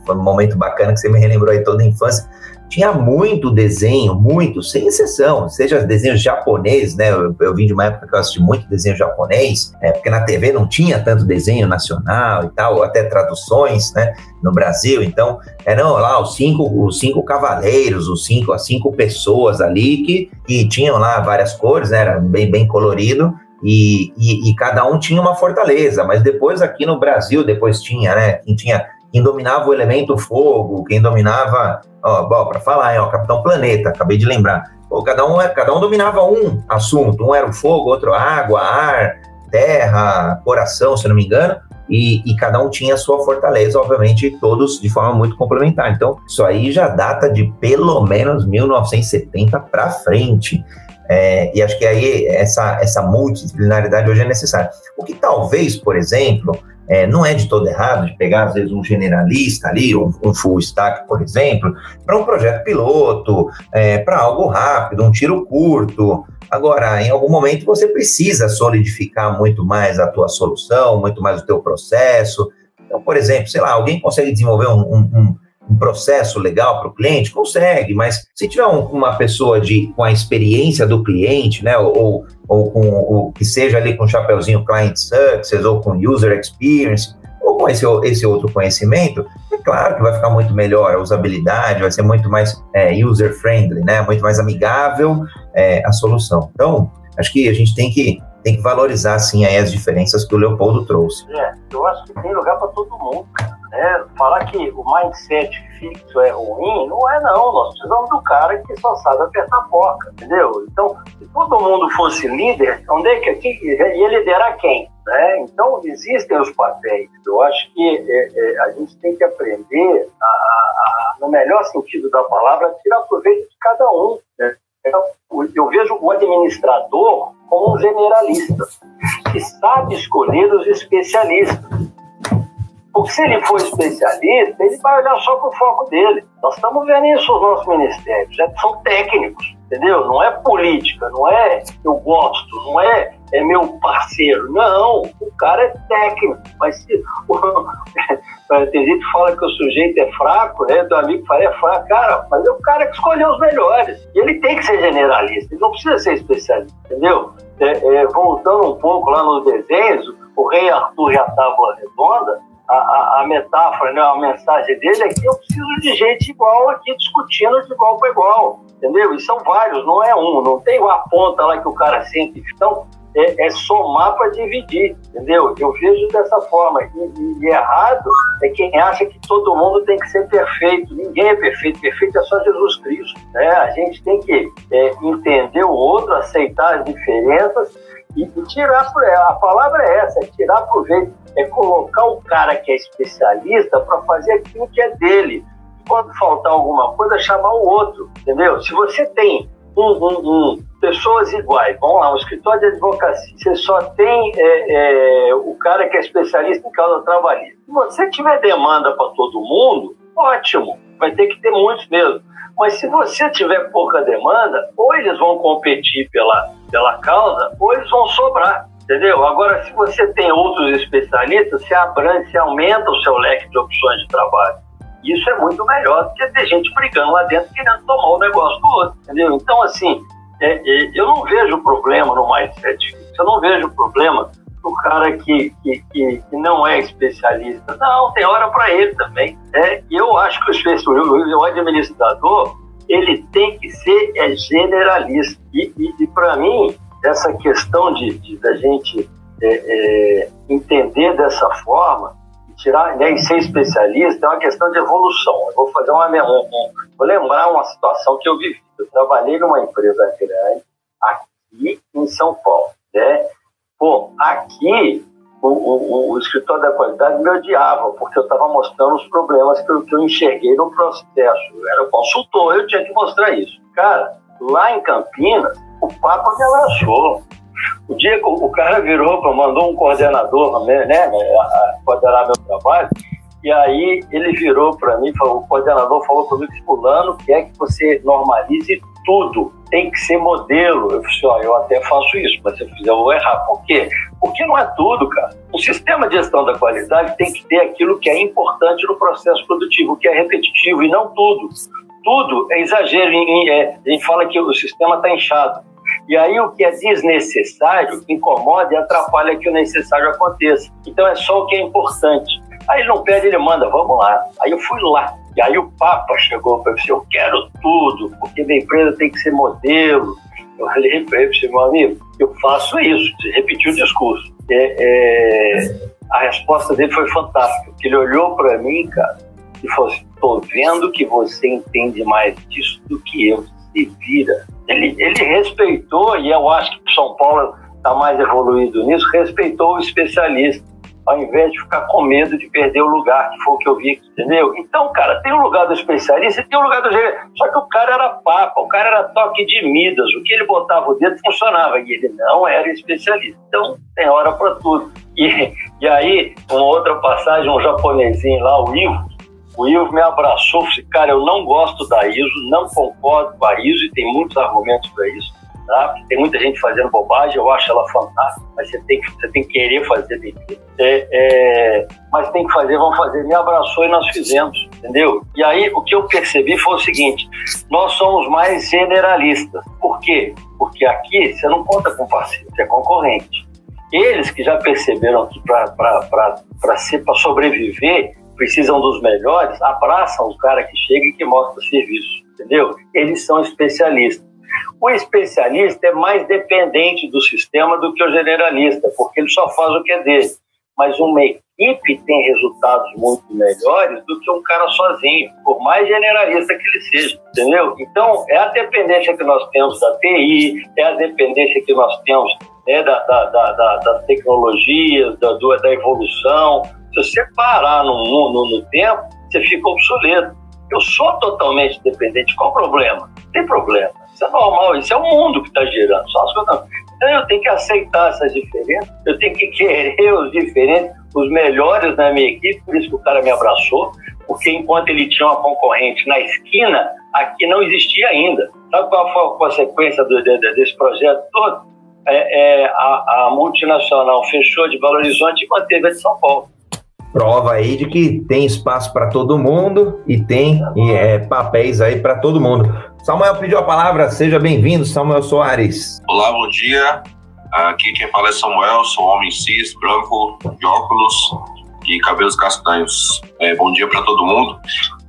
foi um momento bacana que você me relembrou aí toda a infância tinha muito desenho, muito, sem exceção, seja desenhos japoneses, né? Eu, eu vim de uma época que eu assisti muito desenho japonês, é, porque na TV não tinha tanto desenho nacional e tal, até traduções, né? No Brasil, então eram lá os cinco, os cinco cavaleiros, os cinco, as cinco pessoas ali que, que tinham lá várias cores, né? Era bem, bem colorido. E, e, e, cada um tinha uma fortaleza, mas depois aqui no Brasil, depois tinha, né? Quem tinha quem dominava o elemento fogo, quem dominava, ó, para falar, hein, ó, Capitão Planeta, acabei de lembrar. Pô, cada um, é, cada um dominava um assunto, um era o fogo, outro água, ar, terra, coração, se não me engano, e, e, cada um tinha a sua fortaleza, obviamente, todos de forma muito complementar. Então, isso aí já data de pelo menos 1970 para frente. É, e acho que aí essa, essa multidisciplinaridade hoje é necessária. O que talvez, por exemplo, é, não é de todo errado de pegar, às vezes, um generalista ali, um, um full stack, por exemplo, para um projeto piloto, é, para algo rápido, um tiro curto. Agora, em algum momento, você precisa solidificar muito mais a tua solução, muito mais o teu processo. Então, por exemplo, sei lá, alguém consegue desenvolver um, um, um processo legal para o cliente? Consegue, mas se tiver um, uma pessoa de, com a experiência do cliente, né, ou, ou com o que seja ali com o chapeuzinho client success, ou com user experience, ou com esse, esse outro conhecimento, é claro que vai ficar muito melhor a usabilidade, vai ser muito mais é, user-friendly, né, muito mais amigável é, a solução. Então, acho que a gente tem que tem que valorizar, assim, aí as diferenças que o Leopoldo trouxe. É, eu acho que tem lugar para todo mundo, né? Falar que o mindset fixo é ruim, não é não. Nós precisamos do cara que só sabe apertar a porca, entendeu? Então, se todo mundo fosse líder, onde é que aqui ia liderar quem? Né? Então, existem os papéis. Eu acho que é, é, a gente tem que aprender, a, a, a, no melhor sentido da palavra, tirar proveito de cada um. Né? Então, eu vejo o administrador como um generalista, que sabe escolher os especialistas. Porque se ele for especialista, ele vai olhar só para o foco dele. Nós estamos vendo isso nos nossos ministérios. É, são técnicos, entendeu? Não é política, não é eu gosto, não é, é meu parceiro. Não, o cara é técnico. Mas se, tem gente que fala que o sujeito é fraco, né? Do amigo fala é fraco. Cara, mas é o cara que escolheu os melhores. E ele tem que ser generalista, ele não precisa ser especialista, entendeu? É, é, voltando um pouco lá nos desenhos, o rei Arthur e a tábua redonda, a, a, a, metáfora, né, a mensagem dele é que eu preciso de gente igual aqui, discutindo de igual para igual, entendeu? E são vários, não é um, não tem uma ponta lá que o cara sente. Então, é, é somar para dividir, entendeu? Eu vejo dessa forma. E, e, errado é quem acha que todo mundo tem que ser perfeito. Ninguém é perfeito, perfeito é só Jesus Cristo. Né? A gente tem que é, entender o outro, aceitar as diferenças e, e tirar, a palavra é essa, é tirar proveito é colocar o cara que é especialista para fazer aquilo que é dele. Quando faltar alguma coisa, chamar o outro, entendeu? Se você tem um, um, um pessoas iguais. Vamos lá, um escritório de advocacia, você só tem é, é, o cara que é especialista em causa trabalhista. Se você tiver demanda para todo mundo, ótimo, vai ter que ter muitos mesmo. Mas se você tiver pouca demanda, ou eles vão competir pela, pela causa, ou eles vão sobrar. Entendeu? Agora, se você tem outros especialistas, você abrange, você aumenta o seu leque de opções de trabalho. Isso é muito melhor do que ter gente brigando lá dentro querendo tomar o negócio do outro. Entendeu? Então, assim, é, é, eu não vejo problema no mindset Eu não vejo problema o cara que, que, que, que, não é especialista. Não, tem hora para ele também. É, eu acho que o, o administrador ele tem que ser é, generalista. E, e, e para mim, essa questão de, de da gente é, é, entender dessa forma tirar né, e ser especialista é uma questão de evolução. Eu vou fazer uma, um, vou lembrar uma situação que eu vivi. Eu trabalhei numa empresa grande aqui em São Paulo, né? Pô, aqui o, o, o, escritório da qualidade me odiava, porque eu estava mostrando os problemas que eu, que eu enxerguei no processo. Eu era consultor, eu tinha que mostrar isso. Cara, lá em Campinas, o Papa me abraçou. O dia que o cara virou, mandou um coordenador, né, né coordenar meu trabalho, e aí ele virou para mim, falou, o coordenador falou comigo, fulano, quer que você normalize tudo, tem que ser modelo. Eu falei, ó, eu até faço isso, mas se eu fizer eu vou errar. Por quê? Porque não é tudo, cara. O sistema de gestão da qualidade tem que ter aquilo que é importante no processo produtivo, que é repetitivo, e não tudo. Tudo é exagero. É, a gente fala que o sistema está inchado. E aí o que é desnecessário incomoda e atrapalha que o necessário aconteça. Então é só o que é importante. Aí ele não pede, ele manda, vamos lá. Aí eu fui lá. E aí o Papa chegou para mim, eu quero tudo, porque minha empresa tem que ser modelo. Eu falei para ele, meu amigo, eu faço isso. Repetiu o discurso. É, é, a resposta dele foi fantástica, ele olhou para mim, cara, e falou assim, tô vendo que você entende mais disso do que eu. Se vira. Ele, ele respeitou, e eu acho que São Paulo está mais evoluído nisso, respeitou o especialista ao invés de ficar com medo de perder o lugar, que foi o que eu vi entendeu? Então, cara, tem o lugar do especialista e tem o lugar do gerente. Só que o cara era papa, o cara era toque de Midas, o que ele botava o dedo funcionava, e ele não era especialista. Então, tem hora para tudo. E, e aí, uma outra passagem, um japonesinho lá, o Ivo, o Ivo me abraçou, disse, cara, eu não gosto da ISO, não concordo com a ISO e tem muitos argumentos para isso Tá? Tem muita gente fazendo bobagem, eu acho ela fantástica, mas você tem que, você tem que querer fazer bem. É, é, mas tem que fazer, vamos fazer. Me abraçou e nós fizemos, entendeu? E aí o que eu percebi foi o seguinte: nós somos mais generalistas. Por quê? Porque aqui você não conta com parceiro, você é concorrente. Eles que já perceberam que para sobreviver precisam dos melhores, abraçam o cara que chega e que mostra o serviço, entendeu? Eles são especialistas. O especialista é mais dependente do sistema do que o generalista, porque ele só faz o que é dele. Mas uma equipe tem resultados muito melhores do que um cara sozinho, por mais generalista que ele seja, entendeu? Então, é a dependência que nós temos da TI, é a dependência que nós temos né, da, da, da, das tecnologias, da, da evolução. Se você parar no, no, no tempo, você fica obsoleto. Eu sou totalmente dependente. Qual o problema? Não tem problema. Isso é normal, isso é o mundo que está girando. Só as coisas Então eu tenho que aceitar essas diferenças, eu tenho que querer os diferentes, os melhores na minha equipe, por isso que o cara me abraçou, porque enquanto ele tinha uma concorrente na esquina, aqui não existia ainda. Sabe qual foi a consequência do, de, desse projeto todo? É, é, a, a multinacional fechou de Belo Horizonte e manteve a de São Paulo prova aí de que tem espaço para todo mundo e tem é, papéis aí para todo mundo. Samuel pediu a palavra, seja bem-vindo, Samuel Soares. Olá, bom dia. Aqui quem fala é Samuel, sou homem cis, branco, de óculos e cabelos castanhos. É, bom dia para todo mundo.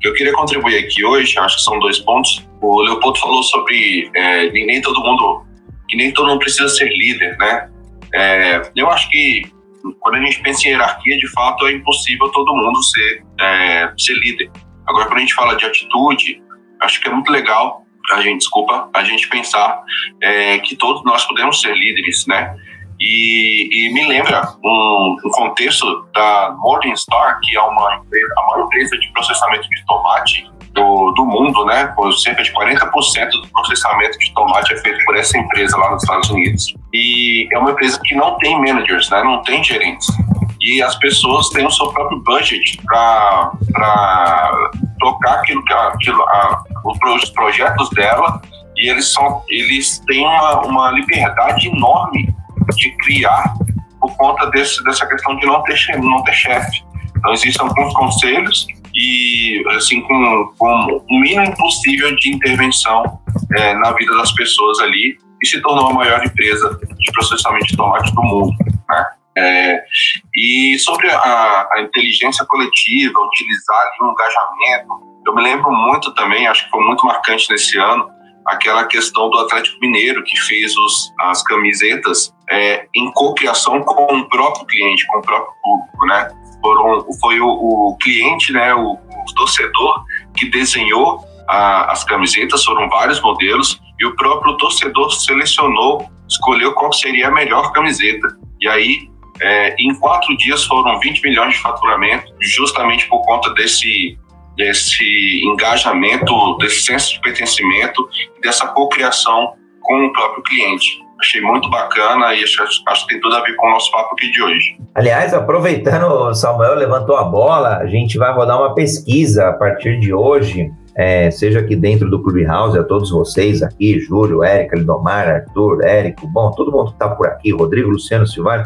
Eu queria contribuir aqui hoje, acho que são dois pontos. O Leopoldo falou sobre é, nem todo mundo, que nem todo mundo precisa ser líder, né? É, eu acho que quando a gente pensa em hierarquia, de fato é impossível todo mundo ser, é, ser líder. Agora, quando a gente fala de atitude, acho que é muito legal a gente, desculpa, a gente pensar é, que todos nós podemos ser líderes, né? E, e me lembra um, um, contexto da Morningstar, que é uma empresa, a maior empresa de processamento de tomate do, do mundo, né? Cerca de 40% do processamento de tomate é feito por essa empresa lá nos Estados Unidos. E é uma empresa que não tem managers, né? Não tem gerentes. E as pessoas têm o seu próprio budget para tocar aquilo aquilo, a, os projetos dela e eles são eles têm uma, uma liberdade enorme de criar por conta desse, dessa questão de não ter não ter chefe então existem alguns conselhos e assim com, com o mínimo possível de intervenção é, na vida das pessoas ali se tornou a maior empresa de processamento de tomate do mundo né? É, e sobre a, a, inteligência coletiva, utilizar ali, um engajamento, eu me lembro muito também, acho que foi muito marcante nesse ano, aquela questão do Atlético Mineiro, que fez os, as camisetas é, em cocriação com o próprio cliente, com o próprio público, né? Foram, foi o, o cliente, né, o, o, torcedor, que desenhou a, as camisetas, foram vários modelos, e o próprio torcedor selecionou, escolheu qual seria a melhor camiseta. E aí, é, em quatro dias foram 20 milhões de faturamento, justamente por conta desse desse engajamento, desse senso de pertencimento, dessa cocriação com o próprio cliente. Achei muito bacana e acho, acho que tem tudo a ver com o nosso papo aqui de hoje. Aliás, aproveitando, o Samuel levantou a bola, a gente vai rodar uma pesquisa a partir de hoje, é, seja aqui dentro do Clubhouse, a todos vocês aqui, Júlio, Érica, Lidomar, Arthur, Érico, bom, todo mundo que está por aqui, Rodrigo, Luciano, Silvano,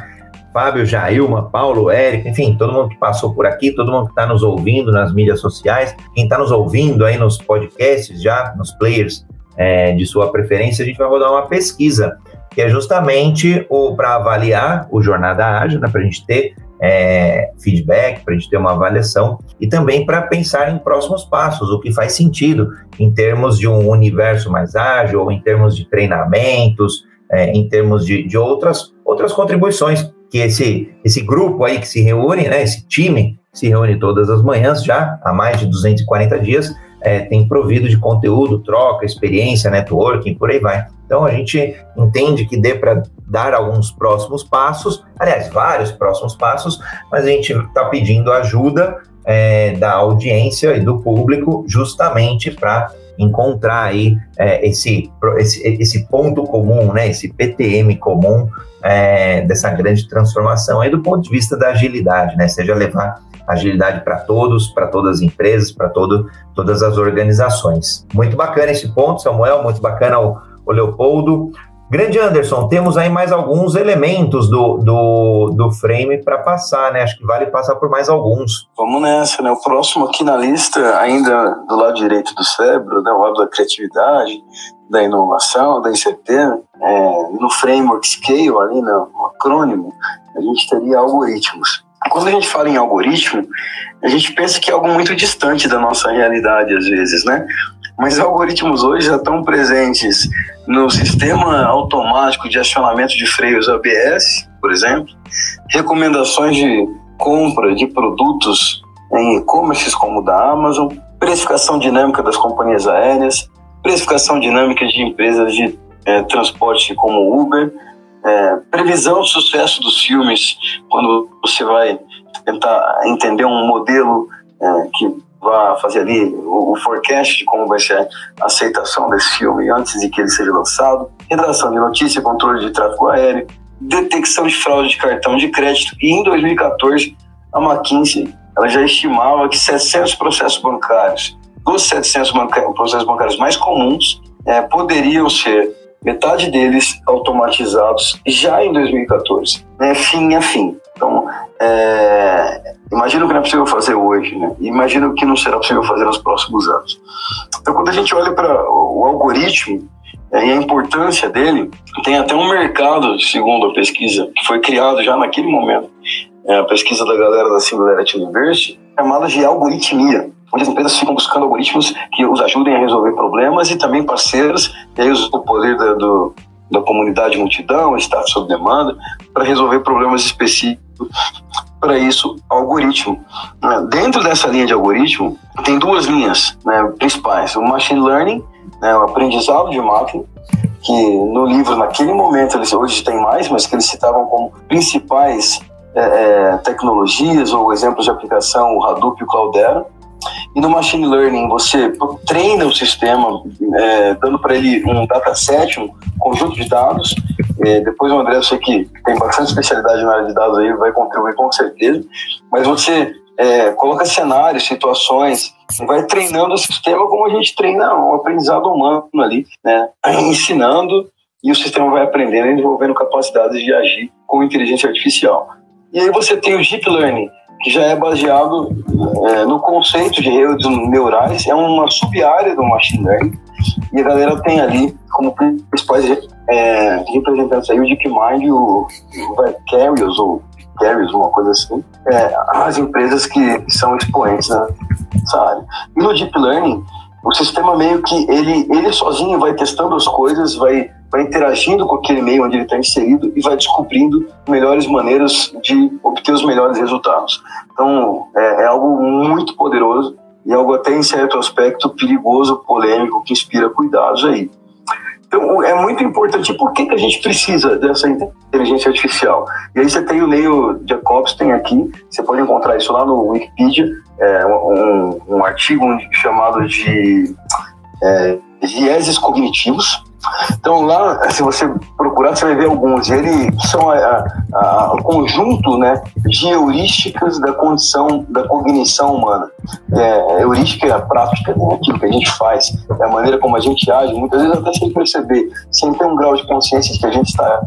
Fábio, Jailma, Paulo, Érico, enfim, todo mundo que passou por aqui, todo mundo que está nos ouvindo nas mídias sociais, quem está nos ouvindo aí nos podcasts já, nos players é, de sua preferência, a gente vai rodar uma pesquisa, que é justamente para avaliar o Jornada Ágil, né, para a gente ter é, feedback, para a gente ter uma avaliação e também para pensar em próximos passos, o que faz sentido em termos de um universo mais ágil, ou em termos de treinamentos, é, em termos de, de outras, outras contribuições que esse, esse grupo aí que se reúne, né, esse time se reúne todas as manhãs já há mais de 240 dias, é, tem provido de conteúdo, troca, experiência, networking, por aí vai. Então a gente entende que dê para dar alguns próximos passos, aliás, vários próximos passos, mas a gente está pedindo ajuda é, da audiência e do público justamente para encontrar aí é, esse, esse, esse ponto comum, né, esse PTM comum é, dessa grande transformação aí do ponto de vista da agilidade, né? Seja levar agilidade para todos, para todas as empresas, para todas as organizações. Muito bacana esse ponto, Samuel, muito bacana o, o Leopoldo. Grande Anderson, temos aí mais alguns elementos do, do, do frame para passar, né? Acho que vale passar por mais alguns. Vamos nessa, né? O próximo aqui na lista, ainda do lado direito do cérebro, né? o lado da criatividade, da inovação, da incerteza, é, no framework Scale, ali no, no acrônimo, a gente teria algoritmos. Quando a gente fala em algoritmo, a gente pensa que é algo muito distante da nossa realidade, às vezes, né? Mas algoritmos hoje já estão presentes no sistema automático de acionamento de freios ABS, por exemplo, recomendações de compra de produtos em e-commerces como o da Amazon, precificação dinâmica das companhias aéreas, precificação dinâmica de empresas de é, transporte como Uber, é, previsão do sucesso dos filmes quando você vai tentar entender um modelo é, que vá fazer ali o, o, forecast de como vai ser a aceitação desse filme antes de que ele seja lançado, redação de notícia, controle de tráfego aéreo, detecção de fraude de cartão de crédito e em 2014 a McKinsey ela já estimava que 700 processos bancários, dos 700 banca processos bancários mais comuns, é, poderiam ser metade deles automatizados já em 2014, né, fim a fim. Então, é, imagino que não é possível fazer hoje, né? Imagino que não será possível fazer nos próximos anos. Então, quando a gente olha para o algoritmo é, e a importância dele, tem até um mercado, segundo a pesquisa, que foi criado já naquele momento, é, a pesquisa da galera da Singularity University, chamada de algoritmia onde as empresas ficam buscando algoritmos que os ajudem a resolver problemas e também parceiros, e aí o poder da, do, da comunidade multidão, staff sob demanda, para resolver problemas específicos. Para isso, algoritmo. Né, dentro dessa linha de algoritmo, tem duas linhas né, principais: o machine learning, né, o aprendizado de máquina, que no livro, naquele momento, eles hoje tem mais, mas que eles citavam como principais é, é, tecnologias ou exemplos de aplicação, o Hadoop e o Cloudera E no machine learning, você treina o sistema, é, dando para ele um dataset, um conjunto de dados. É, depois o André, eu sei que tem bastante especialidade na área de dados aí, vai contribuir com certeza. Mas você é, coloca cenários, situações, vai treinando o sistema como a gente treina um aprendizado humano ali, né? ensinando e o sistema vai aprendendo desenvolvendo capacidades de agir com inteligência artificial. E aí você tem o Deep Learning, que já é baseado é, no conceito de redes neurais, é uma sub-área do Machine Learning, e a galera tem ali como principais é, representantes aí o DeepMind, o, o Vicarious, ou Carriers, uma coisa assim, é, as empresas que são expoentes nessa área. E no Deep Learning, o sistema meio que ele, ele sozinho vai testando as coisas, vai, vai interagindo com aquele meio onde ele está inserido e vai descobrindo melhores maneiras de obter os melhores resultados. Então, é, é algo muito poderoso e algo até em certo aspecto perigoso, polêmico, que inspira cuidados aí. Então, é muito importante. Por que, que a gente precisa dessa inteligência artificial? E aí você tem o Neil Jacobs, tem aqui, você pode encontrar isso lá no Wikipedia, é, um, um artigo chamado de é, vieses cognitivos. Então lá, se você procurar, você vai ver alguns. Ele são o conjunto, né, de heurísticas da condição da cognição humana. É, heurística é a prática, né, aquilo que a gente faz, é a maneira como a gente age, muitas vezes até sem perceber, sem ter um grau de consciência de que a gente está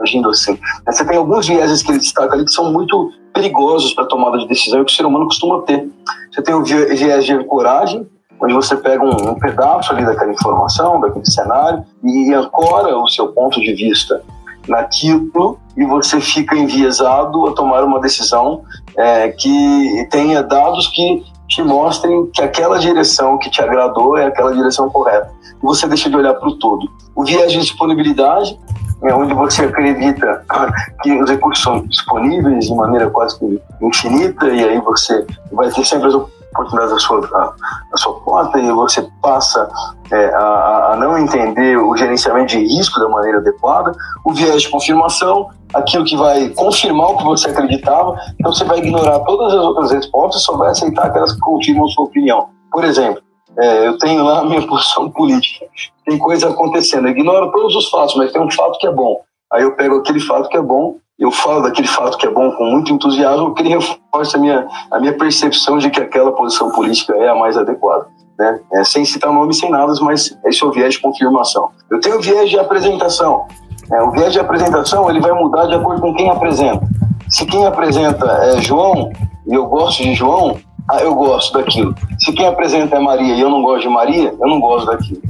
agindo assim. Você tem alguns vieses que ele destaca ali que são muito perigosos para a tomada de decisão e que o ser humano costuma ter. Você tem o viés de coragem, onde você pega um, um, pedaço ali daquela informação, daquele cenário, e ancora o seu ponto de vista naquilo e você fica enviesado a tomar uma decisão é, que tenha dados que te mostrem que aquela direção que te agradou é aquela direção correta. E você deixa de olhar para o todo. O viés de disponibilidade é onde você acredita que os recursos são disponíveis de maneira quase infinita e aí você vai ter sempre as oportunidades da sua, da, da sua porta e você passa é, a, a, não entender o gerenciamento de risco da maneira adequada, o viés de confirmação, aquilo que vai confirmar o que você acreditava, então você vai ignorar todas as outras respostas e só vai aceitar aquelas que confirmam sua opinião. Por exemplo, é, eu tenho lá a minha posição política, tem coisa acontecendo, eu ignoro todos os fatos, mas tem um fato que é bom. Aí eu pego aquele fato que é bom eu falo daquele fato que é bom com muito entusiasmo, porque ele reforça a minha, a minha percepção de que aquela posição política é a mais adequada. Né? É, sem citar nomes, sem nada, mas esse é o viés de confirmação. Eu tenho o viés de apresentação. É, o viés de apresentação ele vai mudar de acordo com quem apresenta. Se quem apresenta é João, e eu gosto de João, ah, eu gosto daquilo. Se quem apresenta é Maria e eu não gosto de Maria, eu não gosto daquilo.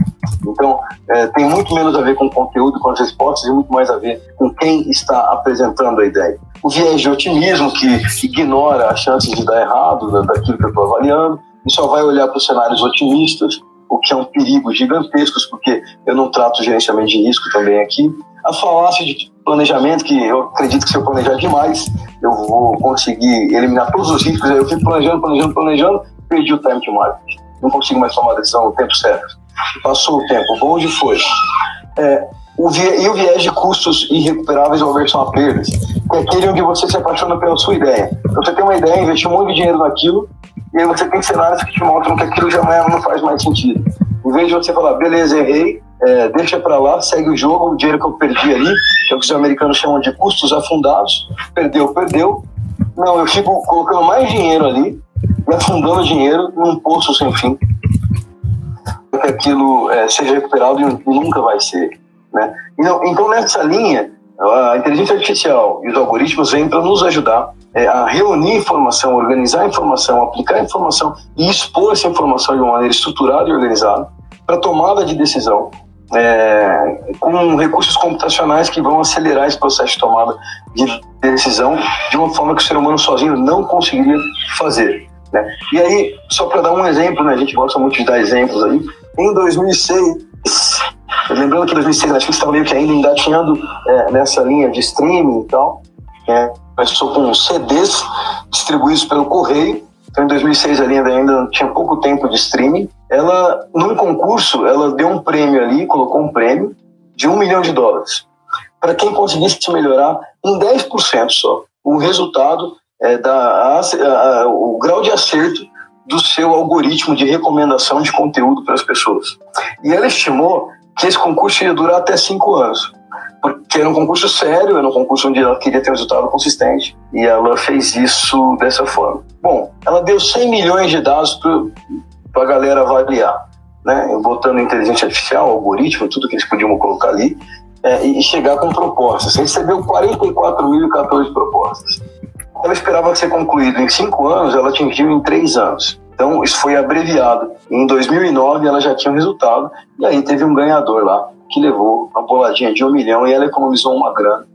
Então, é, tem muito menos a ver com o conteúdo, com as respostas, e muito mais a ver com quem está apresentando a ideia. O viés de otimismo, que ignora as chances de dar errado daquilo que eu estou avaliando, e só vai olhar para os cenários otimistas, o que é um perigo gigantesco, porque eu não trato gerenciamento de risco também aqui. A falácia de planejamento, que eu acredito que se eu planejar demais, eu vou conseguir eliminar todos os riscos. Eu fico planejando, planejando, planejando, perdi o time to market. Não consigo mais tomar a decisão no tempo certo. Passou o tempo, bom onde foi? É, o e o viés de custos irrecuperáveis ou aversão a perdas, que é aquele onde você se apaixona pela sua ideia. Então, você tem uma ideia, investiu muito dinheiro naquilo, e aí você tem cenários que te mostram que aquilo já não faz mais sentido. Em vez de você falar, beleza, errei, é, deixa para lá, segue o jogo, o dinheiro que eu perdi ali, que é o que os americanos chamam de custos afundados, perdeu, perdeu. Não, eu fico colocando mais dinheiro ali e afundando dinheiro num poço sem fim que aquilo é, seja recuperado e nunca vai ser. Né? Então, então, nessa linha, a inteligência artificial e os algoritmos vêm para nos ajudar é, a reunir informação, organizar informação, aplicar informação e expor essa informação de uma maneira estruturada e organizada para tomada de decisão, é, com recursos computacionais que vão acelerar esse processo de tomada de decisão de uma forma que o ser humano sozinho não conseguiria fazer. Né? E aí, só para dar um exemplo, né, a gente gosta muito de dar exemplos aí, em 2006, lembrando que em 2006 a Netflix estava meio que ainda engatinhando é, nessa linha de streaming e tal, né? começou com CDs distribuídos pelo correio, então em 2006 a linha ainda tinha pouco tempo de streaming, ela, num concurso, ela deu um prêmio ali, colocou um prêmio de um milhão de dólares, para quem conseguisse melhorar em 10% só o resultado é, da a, a, o grau de acerto do seu algoritmo de recomendação de conteúdo para as pessoas. E ela estimou que esse concurso ia durar até cinco anos, porque era um concurso sério, era um concurso onde ela queria ter um resultado consistente, e ela fez isso dessa forma. Bom, ela deu 100 milhões de dados para a galera avaliar, né? botando inteligência artificial, algoritmo, tudo que eles podiam colocar ali, é, e chegar com propostas. Recebeu 44.014 propostas. Ela esperava ser concluído em cinco anos, ela atingiu em três anos. Então, isso foi abreviado. Em 2009, ela já tinha um resultado, e aí teve um ganhador lá, que levou uma boladinha de um milhão, e ela economizou uma grana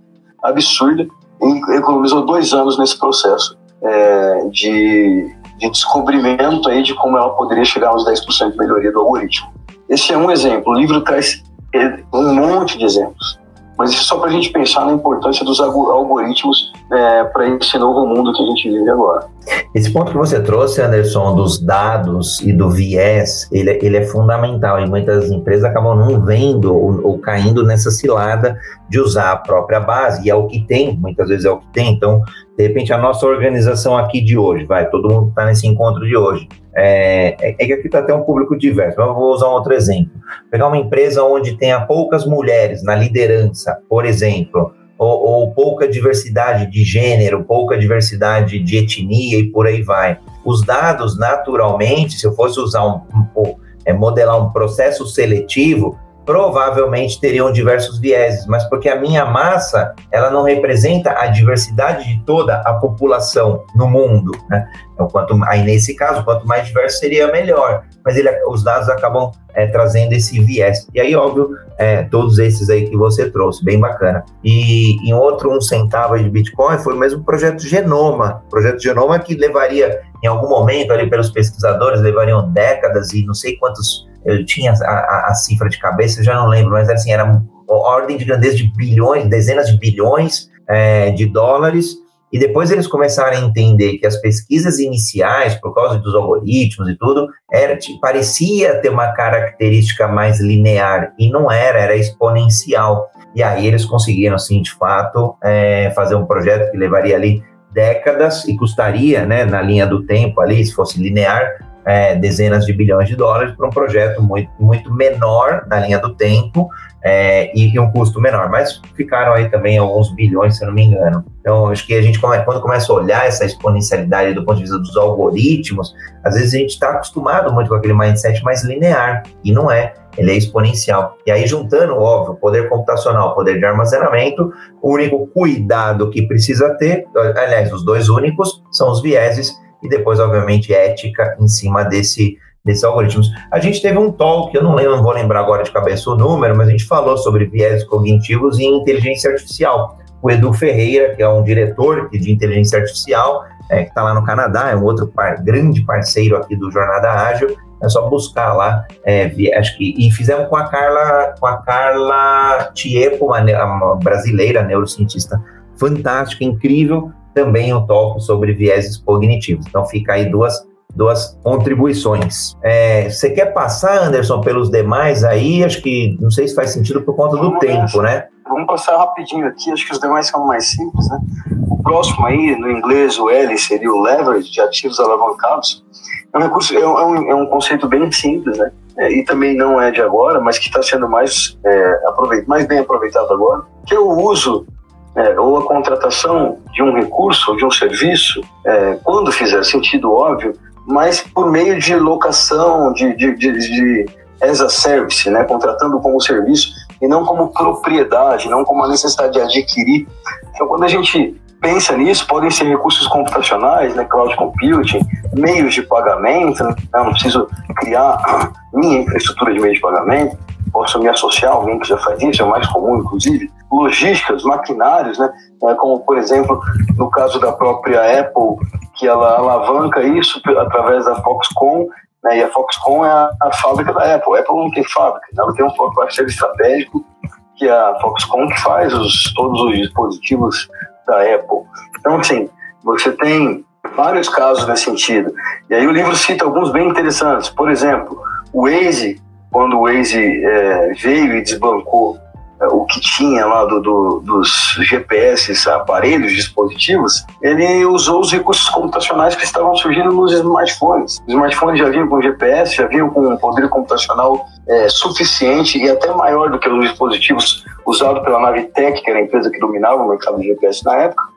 absurda, e economizou dois anos nesse processo é, de, de descobrimento aí de como ela poderia chegar aos 10% de melhoria do algoritmo. Esse é um exemplo. O livro traz é, um monte de exemplos. Mas isso é só para a gente pensar na importância dos algoritmos é, para esse novo mundo que a gente vive agora. Esse ponto que você trouxe, Anderson, dos dados e do viés, ele, ele é fundamental e muitas empresas acabam não vendo ou, ou, caindo nessa cilada de usar a própria base, e é o que tem, muitas vezes é o que tem. Então, de repente, a nossa organização aqui de hoje, vai, todo mundo está nesse encontro de hoje, é, é, é que aqui está até um público diverso, mas eu vou usar um outro exemplo. Pegar uma empresa onde tenha poucas mulheres na liderança, por exemplo, ou, ou, pouca diversidade de gênero, pouca diversidade de etnia e por aí vai. Os dados, naturalmente, se eu fosse usar um, um é, modelar um processo seletivo, provavelmente teriam diversos vieses, mas porque a minha massa ela não representa a diversidade de toda a população no mundo, né? Então, quanto aí nesse caso, quanto mais diverso seria melhor. Mas ele, os dados acabam é, trazendo esse viés. E aí, óbvio, é, todos esses aí que você trouxe, bem bacana. E em outro um centavo de Bitcoin foi o mesmo projeto Genoma, projeto Genoma que levaria em algum momento ali pelos pesquisadores levariam décadas e não sei quantos eu tinha a, a, a cifra de cabeça, já não lembro, mas assim, era ordem de grandeza de bilhões, dezenas de bilhões é, de dólares, e depois eles começaram a entender que as pesquisas iniciais, por causa dos algoritmos e tudo, era, parecia ter uma característica mais linear, e não era, era exponencial. E aí eles conseguiram, assim, de fato, é, fazer um projeto que levaria ali décadas e custaria, né, na linha do tempo ali, se fosse linear, é, dezenas de bilhões de dólares para um projeto muito, muito menor na linha do tempo é, e, e, um custo menor, mas ficaram aí também alguns bilhões, se eu não me engano. Então, acho que a gente, quando começa a olhar essa exponencialidade do ponto de vista dos algoritmos, às vezes a gente está acostumado muito com aquele mindset mais linear, e não é, ele é exponencial. E aí, juntando, óbvio, poder computacional, poder de armazenamento, o único cuidado que precisa ter, aliás, os dois únicos, são os vieses e depois, obviamente, ética em cima desse, desses algoritmos. A gente teve um talk, eu não lembro, não vou lembrar agora de cabeça o número, mas a gente falou sobre viés cognitivos e inteligência artificial. O Edu Ferreira, que é um diretor de inteligência artificial, é, que está lá no Canadá, é um outro par, grande parceiro aqui do Jornada Ágil. É só buscar lá, é, acho que e fizemos com a Carla, com a Carla Tiepo, uma, uma brasileira neurocientista fantástica, incrível, também um toco sobre vieses cognitivos. Então fica aí duas, duas contribuições. É, você quer passar, Anderson, pelos demais aí? Acho que não sei se faz sentido por conta do tempo, né? Vamos passar rapidinho aqui, acho que os demais são mais simples, né? O próximo aí, no inglês, o L seria o leverage de ativos alavancados. É um, recurso, é um, é um conceito bem simples, né? É, e também não é de agora, mas que está sendo mais, é, aproveitado, mais bem aproveitado agora, que é o uso é, ou a contratação de um recurso ou de um serviço, é, quando fizer sentido, óbvio, mas por meio de locação, de, de, de, de as a service, né, contratando como serviço e não como propriedade, não como a necessidade de adquirir. Então, quando a gente pensa nisso, podem ser recursos computacionais, né, cloud computing, meios de pagamento, né, não preciso criar minha infraestrutura de meio de pagamento, posso me associar a alguém que já faz isso, é mais comum, inclusive, logísticas, maquinários, né? É, como, por exemplo, no caso da própria Apple, que ela alavanca isso através da Foxconn, né? e a Foxconn é a, a, fábrica da Apple. A Apple não tem fábrica, né? ela tem um parceiro estratégico, que é a Foxconn, que faz os, todos os dispositivos da Apple. Então, assim, você tem vários casos nesse sentido. E aí o livro cita alguns bem interessantes. Por exemplo, o Waze, quando o Waze é, veio e desbancou é, o que tinha lá do, do, dos GPS, aparelhos, dispositivos, ele usou os recursos computacionais que estavam surgindo nos smartphones. Os smartphones já vinham com GPS, já vinham com um poder computacional é, suficiente e até maior do que os dispositivos usados pela Navitec, que era a empresa que dominava o mercado de GPS na época.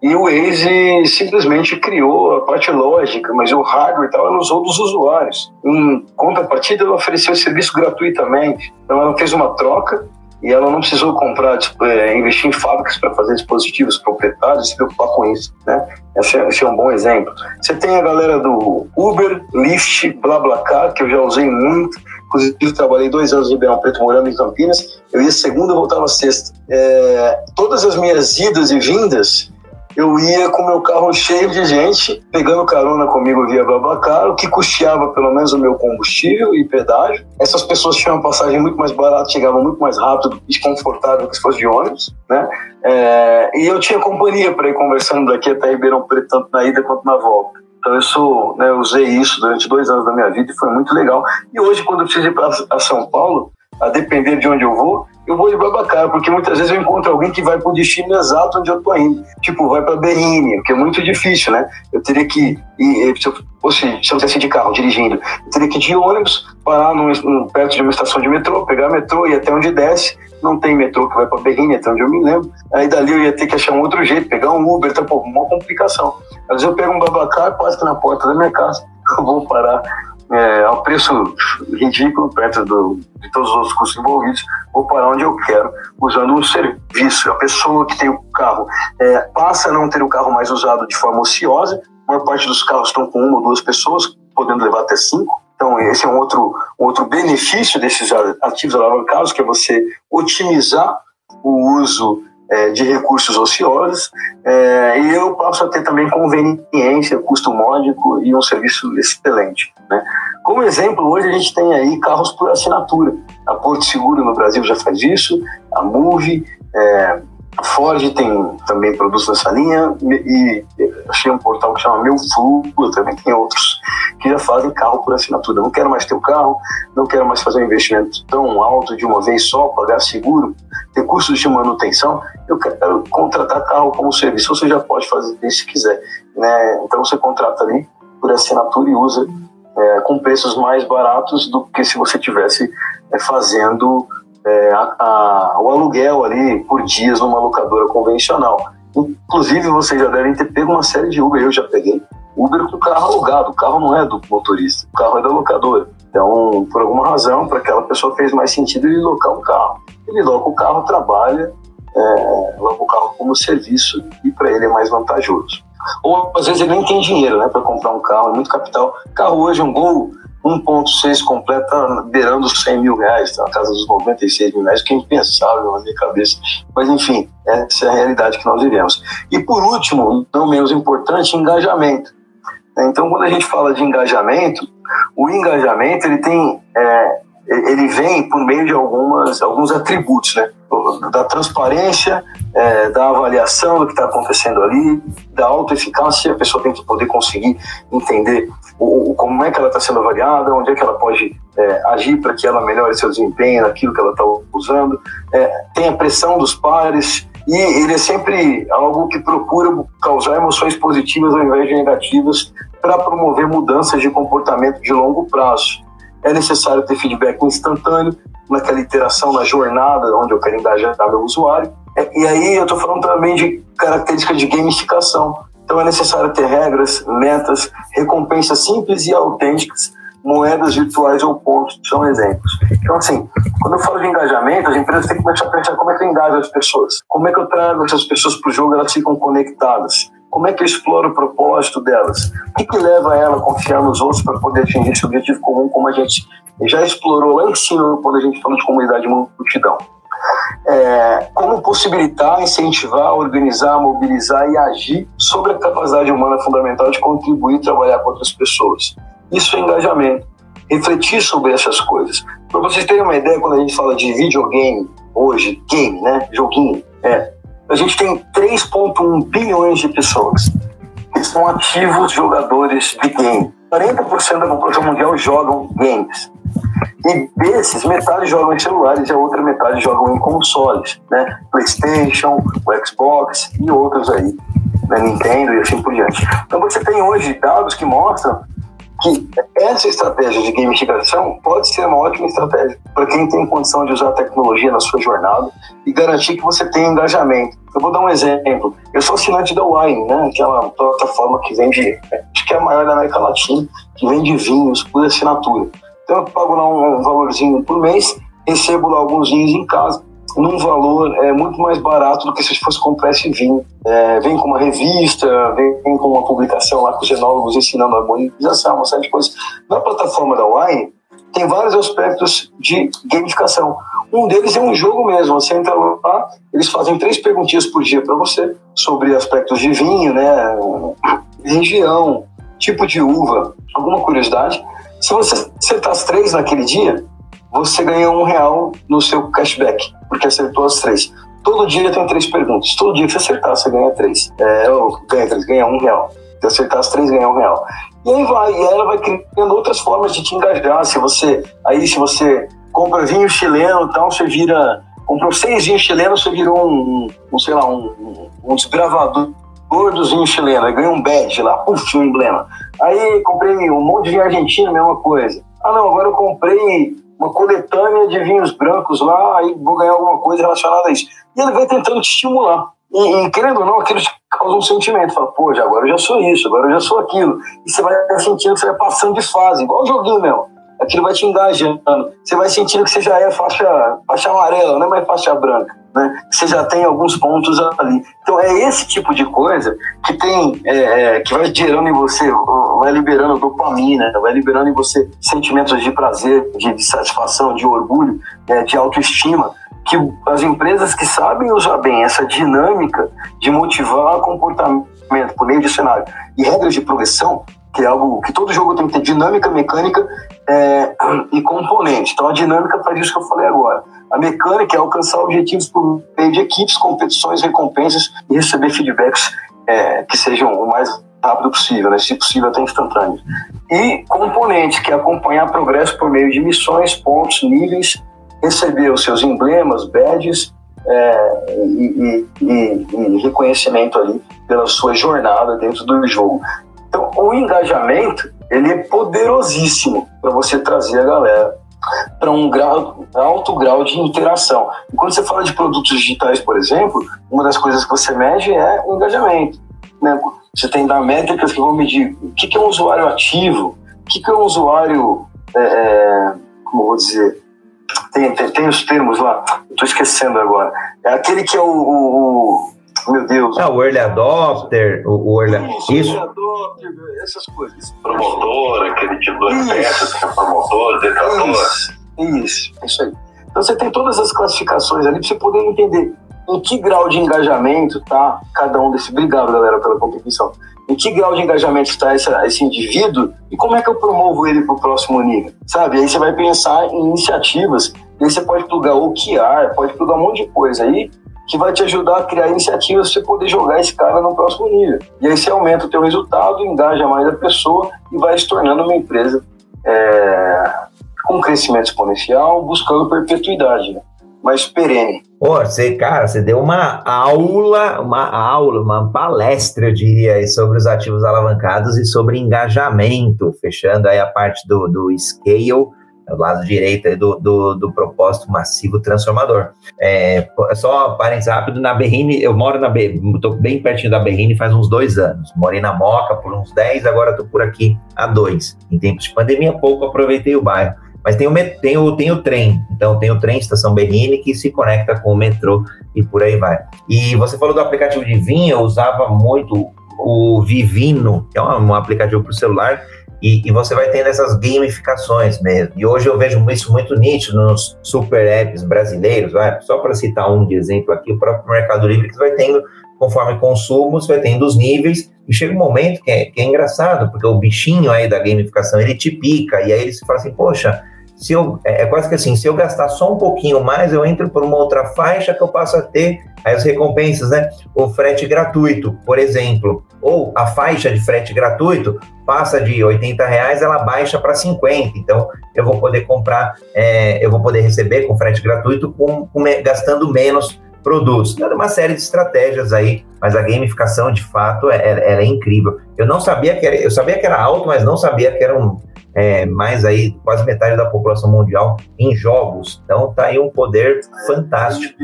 E o Waze simplesmente criou a parte lógica, mas o hardware tal, ela usou dos usuários. Em contrapartida, ela ofereceu o serviço gratuitamente. Então, ela fez uma troca e ela não precisou comprar, é, investir em fábricas para fazer dispositivos proprietários e se preocupar com isso, né? Esse é, esse é, um bom exemplo. Você tem a galera do Uber, Lyft, BlaBlaCar, que eu já usei muito. Inclusive, trabalhei dois anos em Ribeirão Preto, morando em Campinas. Eu ia segunda, voltava sexta. É, todas as minhas idas e vindas, eu ia com meu carro cheio de gente, pegando carona comigo via Babacar, que custeava pelo menos o meu combustível e pedágio. Essas pessoas tinham uma passagem muito mais barata, chegavam muito mais rápido e confortável que se fosse de ônibus, né? É, e eu tinha companhia para ir conversando daqui até Ribeirão Preto, tanto na ida quanto na volta. Então né, eu usei isso durante dois anos da minha vida e foi muito legal. E hoje, quando eu preciso ir para São Paulo, a depender de onde eu vou, eu vou de Babacar, porque muitas vezes eu encontro alguém que vai para o destino exato onde eu tô indo. Tipo, vai para Berrini, que é muito difícil, né? Eu teria que ir, se eu fosse, se eu tivesse de carro dirigindo, eu teria que ir de ônibus, parar num, num, perto de uma estação de metrô, pegar metrô e até onde desce. Não tem metrô que vai para Berrini, até onde eu me lembro. Aí dali eu ia ter que achar um outro jeito, pegar um Uber, tá, pô, uma complicação. Às vezes eu pego um Babacar, que na porta da minha casa, eu vou parar é, a um preço ridículo perto do, de todos os outros custos envolvidos, vou parar onde eu quero, usando um serviço. A pessoa que tem o carro é, passa a não ter o carro mais usado de forma ociosa, a maior parte dos carros estão com uma ou duas pessoas, podendo levar até cinco. Então, esse é um outro, outro benefício desses ativos alavancados, que é você otimizar o uso é, de recursos ociosos, é, e eu passo a ter também conveniência, custo módico e um serviço excelente. Né? Como exemplo, hoje a gente tem aí carros por assinatura. A Porto Seguro no Brasil já faz isso, a Move, é, a Ford tem também produtos nessa linha e achei um portal que chama Meu Fluxo, também tem outros que já fazem carro por assinatura. Não quero mais ter o carro, não quero mais fazer um investimento tão alto de uma vez só, pagar seguro, ter custos de manutenção. Eu quero contratar carro como serviço. Você já pode fazer isso se quiser. Né? Então você contrata ali por assinatura e usa é, com preços mais baratos do que se você tivesse é, fazendo é, a, a, o aluguel ali por dias numa locadora convencional. Inclusive, vocês já devem ter pego uma série de Uber, eu já peguei. Uber com carro alugado, o carro não é do motorista, o carro é da locadora. Então, por alguma razão, para aquela pessoa fez mais sentido ele locar um carro. Ele loca o carro, trabalha, é, loca o carro como serviço e para ele é mais vantajoso. Ou às vezes ele nem tem dinheiro né, para comprar um carro, é muito capital. Carro hoje, um Gol 1.6 completa beirando os 100 mil reais, tá na casa dos 96 mil reais, que é impensável na minha cabeça. Mas enfim, essa é a realidade que nós vivemos. E por último, não menos importante, engajamento. Então, quando a gente fala de engajamento, o engajamento ele tem, é, ele vem por meio de algumas, alguns atributos, né? Da transparência, é, da avaliação do que está acontecendo ali, da autoeficácia, a pessoa tem que poder conseguir entender o como é que ela está sendo avaliada, onde é que ela pode é, agir para que ela melhore seu desempenho naquilo que ela está usando. É, tem a pressão dos pares, e ele é sempre algo que procura causar emoções positivas ao invés de negativas para promover mudanças de comportamento de longo prazo. É necessário ter feedback instantâneo naquela interação, na jornada onde eu quero engajar meu usuário. É, e aí eu estou falando também de características de gamificação. Então é necessário ter regras, metas, recompensas simples e autênticas moedas virtuais ou pontos são exemplos. Então, assim, quando eu falo de engajamento, as empresas têm que começar a pensar como é que eu engajo as pessoas, como é que eu trago essas pessoas para o jogo, elas ficam conectadas, como é que eu exploro o propósito delas, o que, que leva ela a confiar nos outros para poder atingir esse objetivo comum, como a gente já explorou lá em cima quando a gente falou de comunidade multidão. É, como possibilitar, incentivar, organizar, mobilizar e agir sobre a capacidade humana fundamental de contribuir e trabalhar com outras pessoas. Isso é engajamento. Refletir sobre essas coisas. Para vocês terem uma ideia, quando a gente fala de videogame, hoje, game, né? Joguinho, é. A gente tem 3,1 bilhões de pessoas que são ativos jogadores de game. 40% da população mundial jogam games. E desses, metade jogam em celulares e a outra metade jogam em consoles, né? PlayStation, o Xbox e outros aí, né? Nintendo e assim por diante. Então você tem hoje dados que mostram que essa estratégia de gamificação pode ser uma ótima estratégia para quem tem condição de usar a tecnologia na sua jornada e garantir que você tenha engajamento. Eu vou dar um exemplo. Eu sou assinante da Wine, né, que uma plataforma que vende, acho que é a maior da América Latina, que vende vinhos por assinatura. Então eu pago lá um valorzinho por mês, recebo lá alguns vinhos em casa num valor é, muito mais barato do que se fosse comprar esse vinho. É, vem com uma revista, vem, com uma publicação lá com os enólogos ensinando a harmonização, uma série de coisas. Na plataforma da Wine, tem vários aspectos de gamificação. Um deles é um jogo mesmo. Você entra lá, eles fazem três perguntinhas por dia para você sobre aspectos de vinho, né, região, tipo de uva, alguma curiosidade. Se você acertar as três naquele dia, você ganha um real no seu cashback, porque acertou as três. Todo dia tem três perguntas. Todo dia que você acertar, você ganha três. É, ganha três, ganha um real. Se acertar as três, ganha um real. E aí vai, e ela vai criando outras formas de te engajar. Se você, aí se você compra vinho chileno, então você vira, comprou seis vinhos chilenos, você virou um, um sei lá, um, um desbravador dos vinhos chilenos, aí ganha um badge lá, puf, um emblema. Aí comprei um monte de vinho argentino, mesma coisa. Ah não, agora eu comprei uma coletânea de vinhos brancos lá, aí vou ganhar alguma coisa relacionada a isso. E ele vai tentando te estimular. E, e querendo ou não, aquilo te causa um sentimento. Fala, pô, já, agora eu já sou isso, agora eu já sou aquilo. E você vai sentindo que você vai passando de fase, igual o joguinho mesmo aquilo vai te engajando. Você vai sentindo que você já é faixa, faixa amarela, não é mais faixa branca. Né? Você já tem alguns pontos ali. Então é esse tipo de coisa que tem, é, é, que vai gerando em você, vai liberando dopamina, vai liberando em você sentimentos de prazer, de, de satisfação, de orgulho, é, de autoestima. Que as empresas que sabem usar bem essa dinâmica de motivar comportamento por meio de cenário e regras de progressão, que é algo que todo jogo tem que ter dinâmica mecânica é, e componente. Então a dinâmica faz isso que eu falei agora. A mecânica é alcançar objetivos por meio de equipes, competições, recompensas e receber feedbacks é, que sejam o mais rápido possível, né? se possível até instantâneo. E componente, que é acompanhar progresso por meio de missões, pontos, níveis, receber os seus emblemas, badges é, e, e, e, e reconhecimento ali pela sua jornada dentro do jogo. Então, o engajamento ele é poderosíssimo para você trazer a galera para um grau, alto grau de interação. E quando você fala de produtos digitais, por exemplo, uma das coisas que você mede é o engajamento. Né? Você tem da métricas que vão medir o que, é um usuário ativo, o que, é um usuário, é, é como vou dizer, tem, tem, tem, os termos lá, estou esquecendo agora. É aquele que é o, o meu Deus. É, o early adopter, o, o early... Isso, Isso. early adopter, essas coisas. Promotor, aquele tipo de peças que é promotor, detrator. Isso, isso, é isso aí. Então você tem todas as classificações ali para você poder entender em que grau de engajamento tá cada um desses. Obrigado, galera, pela contribuição. Em que grau de engajamento está esse, esse indivíduo e como é que eu promovo ele para o próximo nível, sabe? Aí você vai pensar em iniciativas, e aí você pode plugar o QR, pode plugar um monte de coisa aí que vai te ajudar a criar iniciativas para você poder jogar esse cara no próximo nível. E aí você aumenta o teu resultado, engaja mais a pessoa e vai se tornando uma empresa é, com crescimento exponencial, buscando perpetuidade, né? mas perene. Pô, você, cara, você deu uma aula, uma aula, uma palestra, eu diria, sobre os ativos alavancados e sobre engajamento, fechando aí a parte do, do scale é o lado direito do, do, do, propósito massivo transformador. É, só parênteses rápido, na Berrine, eu moro na estou bem pertinho da Berrine faz uns dois anos. Morei na Moca por uns 10, agora estou por aqui há dois. Em tempos de pandemia, pouco aproveitei o bairro. Mas tem o, tem, o, tem o trem, então tem o trem Estação Berrine que se conecta com o metrô e por aí vai. E você falou do aplicativo de vinho, eu usava muito o Vivino, que é um, um aplicativo para o celular, e, e, você vai tendo essas gamificações mesmo. E hoje eu vejo isso muito nítido nos super apps brasileiros, vai? só para citar um de exemplo aqui, o próprio Mercado Livre, que vai tendo, conforme consumo, você vai tendo os níveis, e chega um momento que é, que é engraçado, porque o bichinho aí da gamificação, ele te pica, e aí ele se fala assim, poxa, se eu, é, é, quase que assim, se eu gastar só um pouquinho mais, eu entro por uma outra faixa que eu passo a ter as recompensas, né? O frete gratuito, por exemplo, ou a faixa de frete gratuito passa de 80 reais, ela baixa para 50. Então, eu vou poder comprar, é, eu vou poder receber com frete gratuito com, com, gastando menos produtos. Então, uma série de estratégias aí, mas a gamificação, de fato, é, é, ela é incrível. Eu não sabia que era, eu sabia que era alto, mas não sabia que era um, é, mais aí quase metade da população mundial em jogos. Então tá aí um poder fantástico.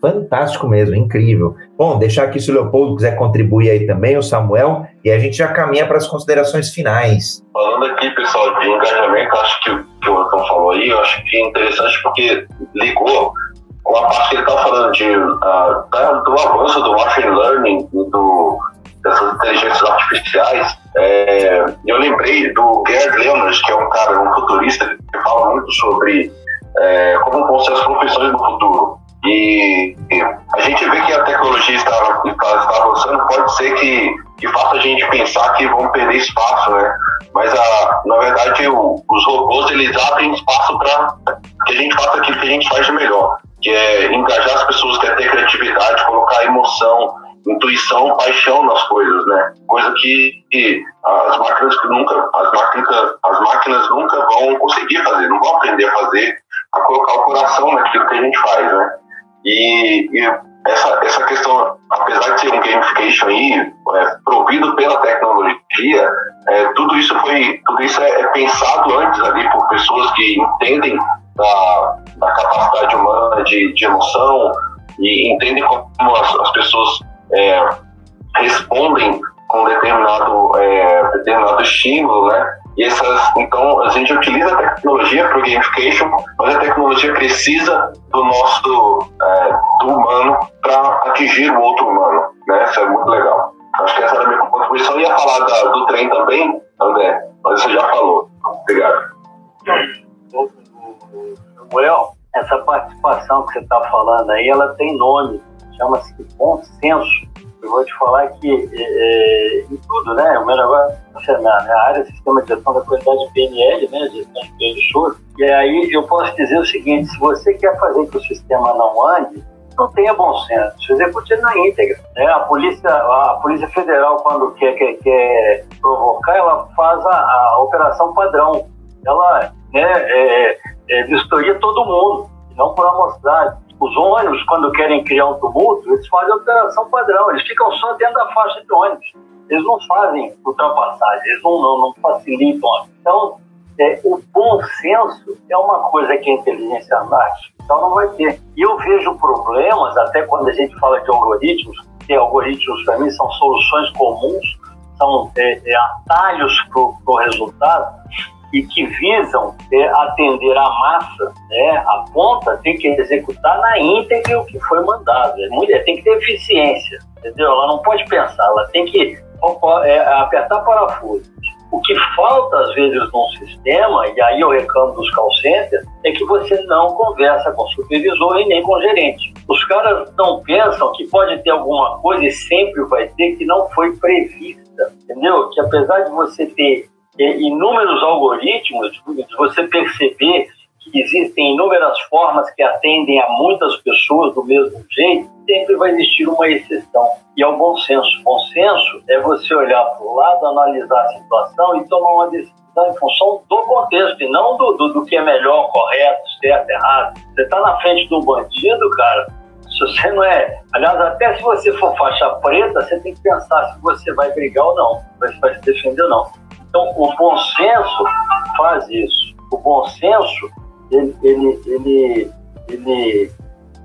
Fantástico mesmo, incrível. Bom, deixar aqui se o Leopoldo quiser contribuir aí também, o Samuel, e a gente já caminha para as considerações finais. Falando aqui, pessoal, de engajamento, acho que, que o Antônio falou aí, eu acho que é interessante porque ligou com a parte que ele estava falando de, uh, do avanço do machine learning, do, dessas inteligências artificiais, é, eu lembrei do Gerd Leonard, que é um cara, um futurista, que fala muito sobre é, como vão ser as profissões no futuro. E, e, a gente vê que a tecnologia está, está, está, avançando, pode ser que, que faça a gente pensar que vão perder espaço, né? Mas, a, na verdade, o, os robôs, eles abrem espaço para que a gente faça aquilo que a gente faz de melhor, que é engajar as pessoas, que é ter criatividade, colocar emoção, intuição, paixão nas coisas, né? Coisa que, que as máquinas que nunca, as máquinas, as máquinas nunca vão conseguir fazer, não vão aprender a fazer, a colocar o coração naquilo que a gente faz, né? E, e essa, essa questão, apesar de ser um gamification aí, é, provido pela tecnologia, é, tudo isso foi, tudo isso é, é, pensado antes ali por pessoas que entendem da, da capacidade humana de, de emoção e entendem como as, as pessoas é, respondem com determinado, é, determinado estímulo, né? E essas, então, a gente utiliza a tecnologia para o gamification, mas a tecnologia precisa do nosso, é, do humano para atingir o outro humano, né? Isso é muito legal. Acho que essa era a minha contribuição. Eu ia falar da, do trem também, André, mas você já falou. Obrigado. Samuel, essa participação que você está falando aí, ela tem nome chama-se bom senso. Eu vou te falar que é, é em tudo, né? O meu negócio é na, na área de sistema de gestão da qualidade PNL, né? Gestão de de choro. E aí eu posso dizer o seguinte: se você quer fazer que o sistema não ande, não tenha bom senso, execute na íntegra. Né? A, polícia, a Polícia Federal, quando quer, quer, quer provocar, ela faz a, a operação padrão. Ela né, é, é, vistoria todo mundo, não por amostragem. Os ônibus, quando querem criar um tumulto, eles fazem a operação padrão, eles ficam só dentro da faixa de ônibus. Eles não fazem ultrapassagem, eles não, não, não facilitam. Então, é, o bom senso é uma coisa que a inteligência artificial então não vai ter. E eu vejo problemas, até quando a gente fala de algoritmos, que algoritmos para mim são soluções comuns, são é, é, atalhos para o resultado, e que visam é, atender a massa, né, a ponta tem que executar na íntegra o que foi mandado. É muito, tem que ter eficiência, entendeu? Ela não pode pensar, ela tem que é, apertar parafuso. O que falta, às vezes, num sistema, e aí eu reclamo dos call centers, é que você não conversa com o supervisor e nem com o gerente. Os caras não pensam que pode ter alguma coisa, e sempre vai ter, que não foi prevista, entendeu? Que apesar de você ter inúmeros algoritmos, de você perceber que existem inúmeras formas que atendem a muitas pessoas do mesmo jeito, sempre vai existir uma exceção. E é o bom senso. Bom senso é você olhar para o lado, analisar a situação e tomar uma decisão em função do contexto e não do, do, do que é melhor, correto, certo, errado. Você está na frente do bandido, cara, se você não é. Aliás, até se você for faixa preta, você tem que pensar se você vai brigar ou não, se vai se defender ou não. Então, o bom senso faz isso. O bom senso, ele, ele, ele, ele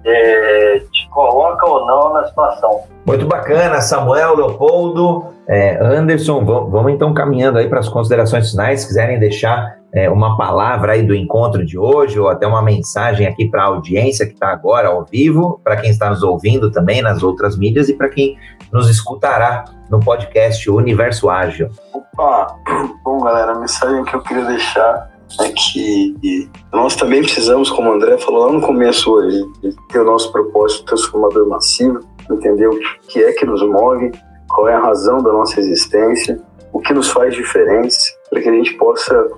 é, te coloca ou não na situação. Muito bacana, Samuel, Leopoldo, é, Anderson, vamos, vamos, então caminhando aí para as considerações finais, se quiserem deixar é, uma palavra aí do encontro de hoje ou até uma mensagem aqui para a audiência que está agora ao vivo, para quem está nos ouvindo também nas outras mídias e para quem nos escutará no podcast Universo Ágil. Opa, bom galera, a mensagem que eu queria deixar é que nós também precisamos, como o André falou lá no começo hoje, ter o nosso propósito transformador massivo, entender o que é que nos move, qual é a razão da nossa existência, o que nos faz diferentes, para que a gente possa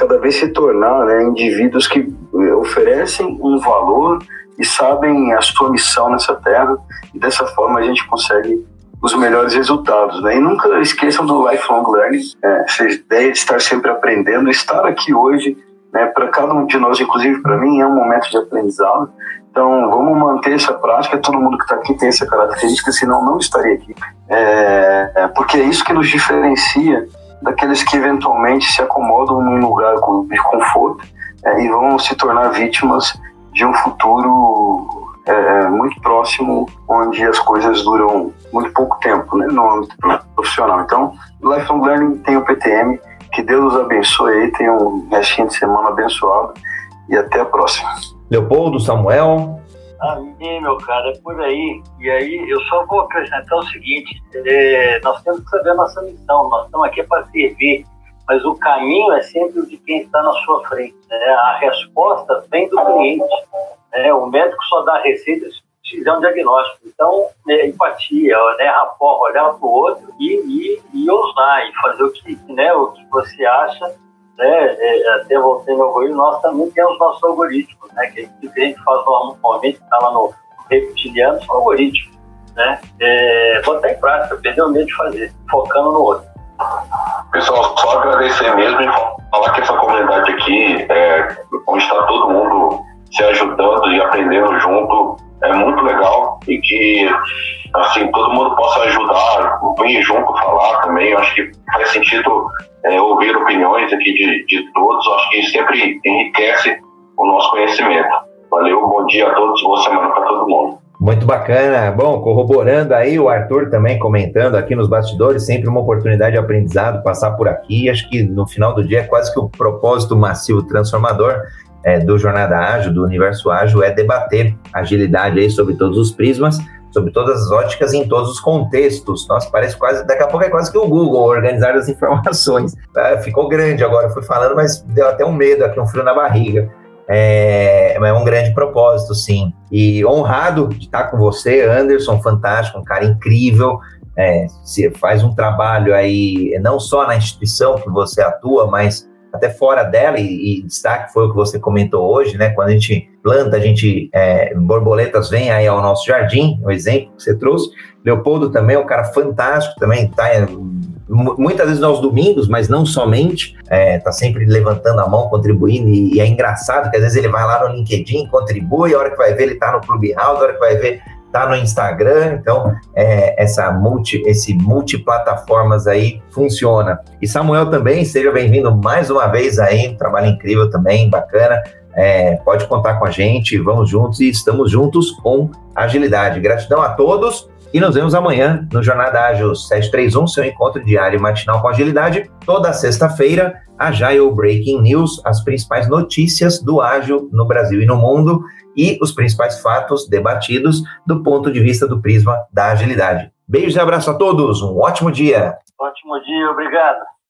cada vez se tornar né, indivíduos que eh, oferecem um valor e sabem a sua missão nessa terra, e dessa forma a gente consegue os melhores resultados. Né? E nunca esqueçam do lifelong learning, é, essa ideia de estar sempre aprendendo, estar aqui hoje, né, para cada um de nós, inclusive para mim, é um momento de aprendizado. Então, vamos manter essa prática. Todo mundo que está aqui tem essa característica, senão não estaria aqui. É, é, porque é isso que nos diferencia daqueles que eventualmente se acomodam num lugar de conforto é, e vão se tornar vítimas de um futuro é, é, muito próximo, onde as coisas duram muito pouco tempo, né, no âmbito profissional. Então, Lifelong Learning tem o PTM, que Deus os abençoe aí, tenha um restinho de semana abençoado e até a próxima. Leopoldo, Samuel. Amém, meu cara, é por aí. E aí, eu só vou acrescentar o seguinte: é, nós temos que saber a nossa missão, nós estamos aqui para servir, mas o caminho é sempre o de quem está na sua frente. Né? A resposta vem do cliente. Né? O médico só dá receita se fizer um diagnóstico. Então, né, empatia, né, rapport, olhar para o outro e, e, e ousar, e fazer o que, né, o que você acha. Né, é, até voltei no algoritmo, nós também temos nossos algoritmos, né, que a gente faz normalmente, está lá no reptiliano, são algoritmos. Né, é, em prática, perder o medo de fazer, focando no outro. Pessoal, só agradecer mesmo e falar que essa comunidade aqui, é, onde está todo mundo se ajudando e aprendendo junto é muito legal e que assim todo mundo possa ajudar, vir junto falar também. Eu acho que faz sentido é, ouvir opiniões aqui de, de todos. Eu acho que sempre enriquece o nosso conhecimento. Valeu, bom dia a todos, boa semana para todo mundo. Muito bacana. Bom, corroborando aí, o Arthur também comentando aqui nos bastidores, sempre uma oportunidade de aprendizado, passar por aqui. Acho que no final do dia é quase que o propósito massivo transformador é, do Jornada Ágil, do Universo Ágil, é debater agilidade aí sobre todos os prismas, sobre todas as óticas em todos os contextos. Nossa, parece quase, daqui a pouco é quase que o Google organizar as informações. Tá? Ficou grande agora, fui falando, mas deu até um medo aqui, um frio na barriga. É, é um grande propósito, sim. E honrado de estar com você, Anderson, fantástico, um cara incrível. É, você faz um trabalho aí, não só na instituição que você atua, mas até fora dela, e, e, destaque foi o que você comentou hoje, né? Quando a gente planta, a gente, é, borboletas vêm aí ao nosso jardim, o exemplo que você trouxe. Leopoldo também é um cara fantástico, também tá é, muitas vezes aos domingos, mas não somente, é, tá sempre levantando a mão, contribuindo, e, e, é engraçado que às vezes ele vai lá no LinkedIn, contribui, a hora que vai ver ele tá no Clubhouse, a hora que vai ver tá no Instagram, então é, essa multi, esse multiplataformas aí funciona. E Samuel também, seja bem-vindo mais uma vez aí, um trabalho incrível também, bacana. É, pode contar com a gente, vamos juntos e estamos juntos com agilidade. Gratidão a todos e nos vemos amanhã no Jornada Ágil 731, seu encontro diário matinal com agilidade, toda sexta-feira, Agile Breaking News, as principais notícias do ágil no Brasil e no mundo e os principais fatos debatidos do ponto de vista do prisma da agilidade. Beijos e abraço a todos, um ótimo dia. Ótimo dia, obrigado.